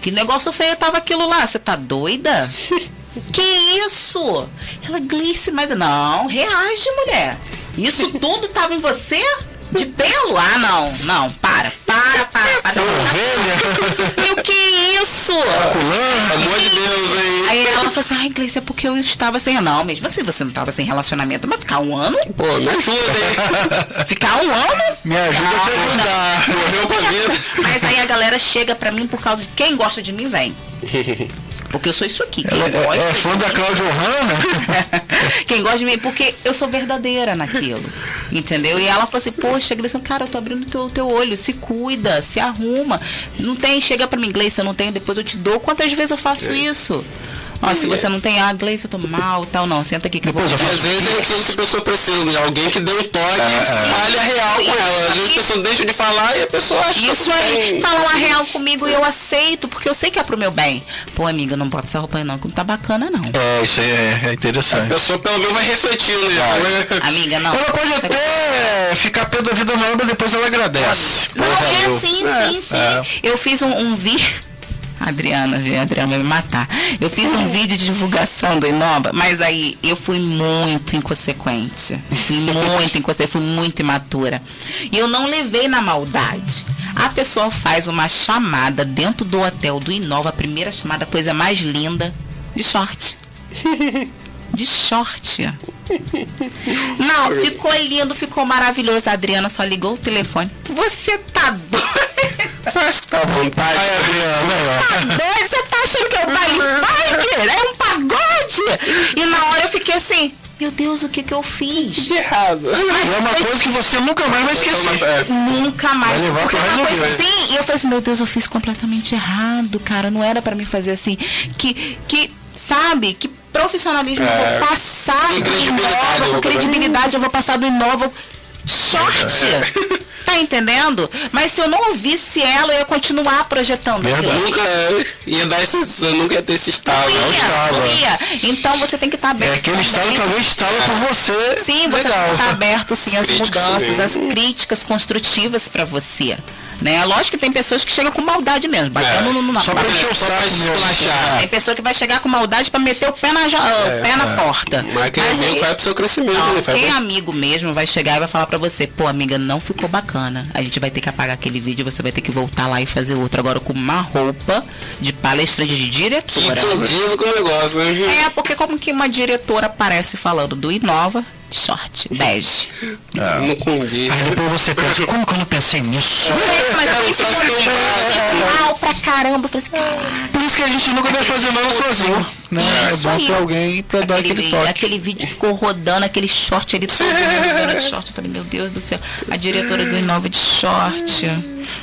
Que negócio feio tava aquilo lá, você tá doida? [laughs] Que isso? Ela, Gleice, mas não, reage, mulher. Isso tudo tava em você? De pelo? Ah, não, não, para, para, para, para. [laughs] E o que é isso? Pelo amor de Deus, hein? Aí ela falou assim, ai, Gleice, é porque eu estava sem. Não, mesmo assim você não estava sem relacionamento, mas ficar um ano? Pô, me ajuda, hein? [laughs] Ficar um ano? Me ajuda a te ajudar. Morreu pra vida. Mas aí a galera chega pra mim por causa de quem gosta de mim, vem. [laughs] Porque eu sou isso aqui. Quem É, gosta é fã da Cláudia Hanna? [laughs] Quem gosta de mim, porque eu sou verdadeira naquilo. Entendeu? E ela falou assim, poxa, Gleison, cara, eu tô abrindo teu, teu olho, se cuida, se arruma. Não tem, chega pra mim, Gleison, eu não tenho, depois eu te dou. Quantas vezes eu faço isso? Ó, se você não tem, ah, Gleice, eu tô mal, tal, não, senta aqui que eu vou... Depois eu E às vezes é aquilo que a pessoa precisa, de alguém que dê um toque e fale a real com ela. Às vezes a pessoa deixa de falar e a pessoa acha que tá Isso aí, bem. fala uma real comigo e eu aceito, porque eu sei que é pro meu bem. Pô, amiga, não bota essa roupa aí não, que não tá bacana, não. É, isso aí é, é A interessante. pessoa pelo menos vai refletir, né? [laughs] Amiga, não. Ela pode até ficar pé da vida nova, mas depois ela agradece. Pô, Não, é valeu. sim, É, sim, sim. Eu fiz um, um vídeo. Adriana, viu? A Adriana vai me matar. Eu fiz um vídeo de divulgação do Inova, mas aí eu fui muito inconsequente. Fui muito inconsequente, fui muito imatura. E eu não levei na maldade. A pessoa faz uma chamada dentro do hotel do Inova, a primeira chamada, coisa mais linda, de short. [laughs] De short. [laughs] Não, ficou lindo, ficou maravilhoso. A Adriana só ligou o telefone. Você tá doido? Você acha que tá à vontade? Aí, Adriana. Tá doido? Você tá achando que é um baile funk? É um pagode? E na hora eu fiquei assim, meu Deus, o que que eu fiz? De errado. É uma coisa que você nunca mais vai esquecer. É. Nunca mais. Vai levar Porque uma coisa assim, e eu falei assim, meu Deus, eu fiz completamente errado, cara. Não era pra mim fazer assim. Que, que sabe, que profissionalismo eu É. vou passar Com do credibilidade, Inova, eu com vou- credibilidade, eu vou passar do Inova. Short! É. Tá entendendo? Mas se eu não ouvisse ela, eu ia continuar projetando Verdade. Nunca ia dar esse. Nunca ia ter esse estado. Não é ia, estalo, não é. ia. Então você tem que estar aberto. É aquele estado que também. talvez estala por você. Sim, você Legal. tem que estar aberto sim às mudanças, também. às críticas construtivas pra você. Né? Lógico que tem pessoas que chegam com maldade mesmo, batendo É, no, no, na só pra encher o saco esculachar. Tem pessoa que vai chegar com maldade pra meter o pé na, o pé na porta. Mas quem é amigo aí- vai pro seu crescimento, não, né? Quem é amigo mesmo vai chegar e vai falar pra você, pô, amiga, não ficou bacana. A gente vai ter que apagar aquele vídeo, você vai ter que voltar lá e fazer outro. Agora com uma roupa de palestrante de Que diretora. condiz com o negócio, né? É, porque como que uma diretora aparece falando do Inova, short, bege. Não condiz. Aí depois você pensa, como que eu não pensei nisso? É, mas É eu isso básico. mal pra caramba. Eu falei assim, Por isso que a gente nunca vai fazer nada sozinho. Né? É bom ter alguém pra dar aquele, aquele toque. aquele vídeo ficou rodando, aquele short ali todo short. Eu falei, meu Deus do céu, a diretora do Inova de short,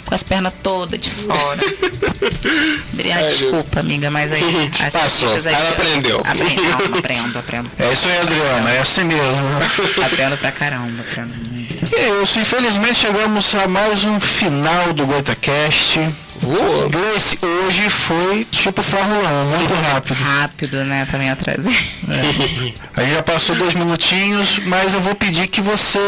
com as pernas todas de fora. [laughs] Ai, desculpa, amiga, mas aí. [laughs] as Passou. aí- Ela aprendeu. Aprendo, não, [laughs] aprendo, aprendo. É isso aí, Adriana, é assim mesmo. Aprendo pra caramba, aprendo muito. É isso, infelizmente chegamos a mais um final do GoitaCast. Gleice, hoje foi tipo Fórmula 1, muito rápido. Rápido, né? Também atrasei. [laughs] É. Aí já passou dois minutinhos, mas eu vou pedir que você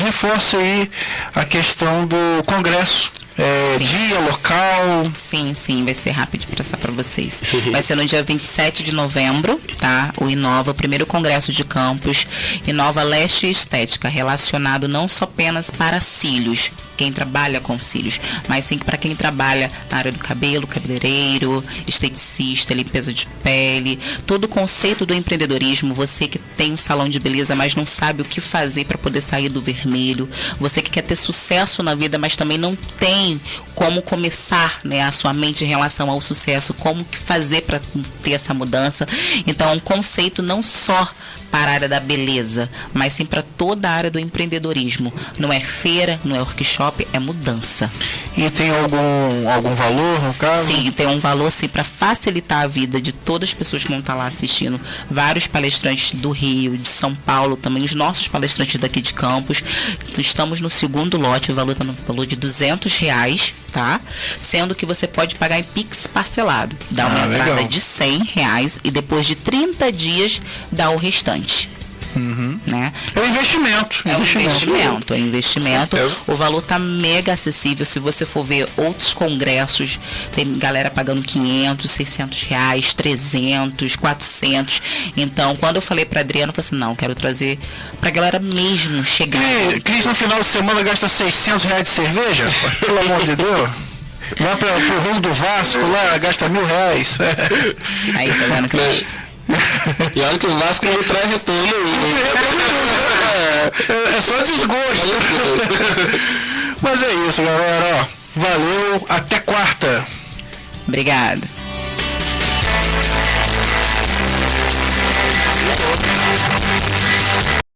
reforce aí a questão do congresso. É, dia, local. Sim, sim, vai ser rápido de passar para vocês. Vai ser no dia 27 de novembro, tá? O Inova, o primeiro congresso de campus, Inova Leste Estética, relacionado não só apenas para cílios, quem trabalha com cílios, mas sim para quem trabalha na área do cabelo, cabeleireiro, esteticista, limpeza de pele, todo o conceito do empreendedorismo, você que tem um salão de beleza, mas não sabe o que fazer para poder sair do vermelho, você que quer ter sucesso na vida, mas também não tem como começar, né, a sua mente em relação ao sucesso, como fazer para ter essa mudança. Então, é um conceito não só para a área da beleza, mas sim para toda a área do empreendedorismo. Não é feira, não é workshop, é mudança. E tem algum, algum valor no caso? Sim, tem um valor sim para facilitar a vida de todas as pessoas que vão estar lá assistindo. Vários palestrantes do Rio, de São Paulo, também os nossos palestrantes daqui de Campos. Estamos no segundo lote, o valor está no valor de 200 reais, tá? Sendo que você pode pagar em Pix parcelado. Dá uma Ah, entrada legal. de 100 reais e depois de 30 dias dá o restante. Né? É um investimento. É um investimento, é um investimento. O valor tá mega acessível. Se você for ver outros congressos, tem galera pagando 500, 600 reais, 300, 400. Então, quando eu falei pra Adriana, eu falei assim, não, quero trazer pra galera mesmo chegar. Cris, Cris no final de semana gasta 600 reais de cerveja? [laughs] Pelo amor de Deus. Vai para o rumo do Vasco lá, gasta mil reais. Aí, tá vendo? Cris? [laughs] [laughs] E olha que o Vasco não traz retorno É, é- é só desgosto. [laughs] Mas é isso, galera. Ó, valeu, até quarta. Obrigada. ainda.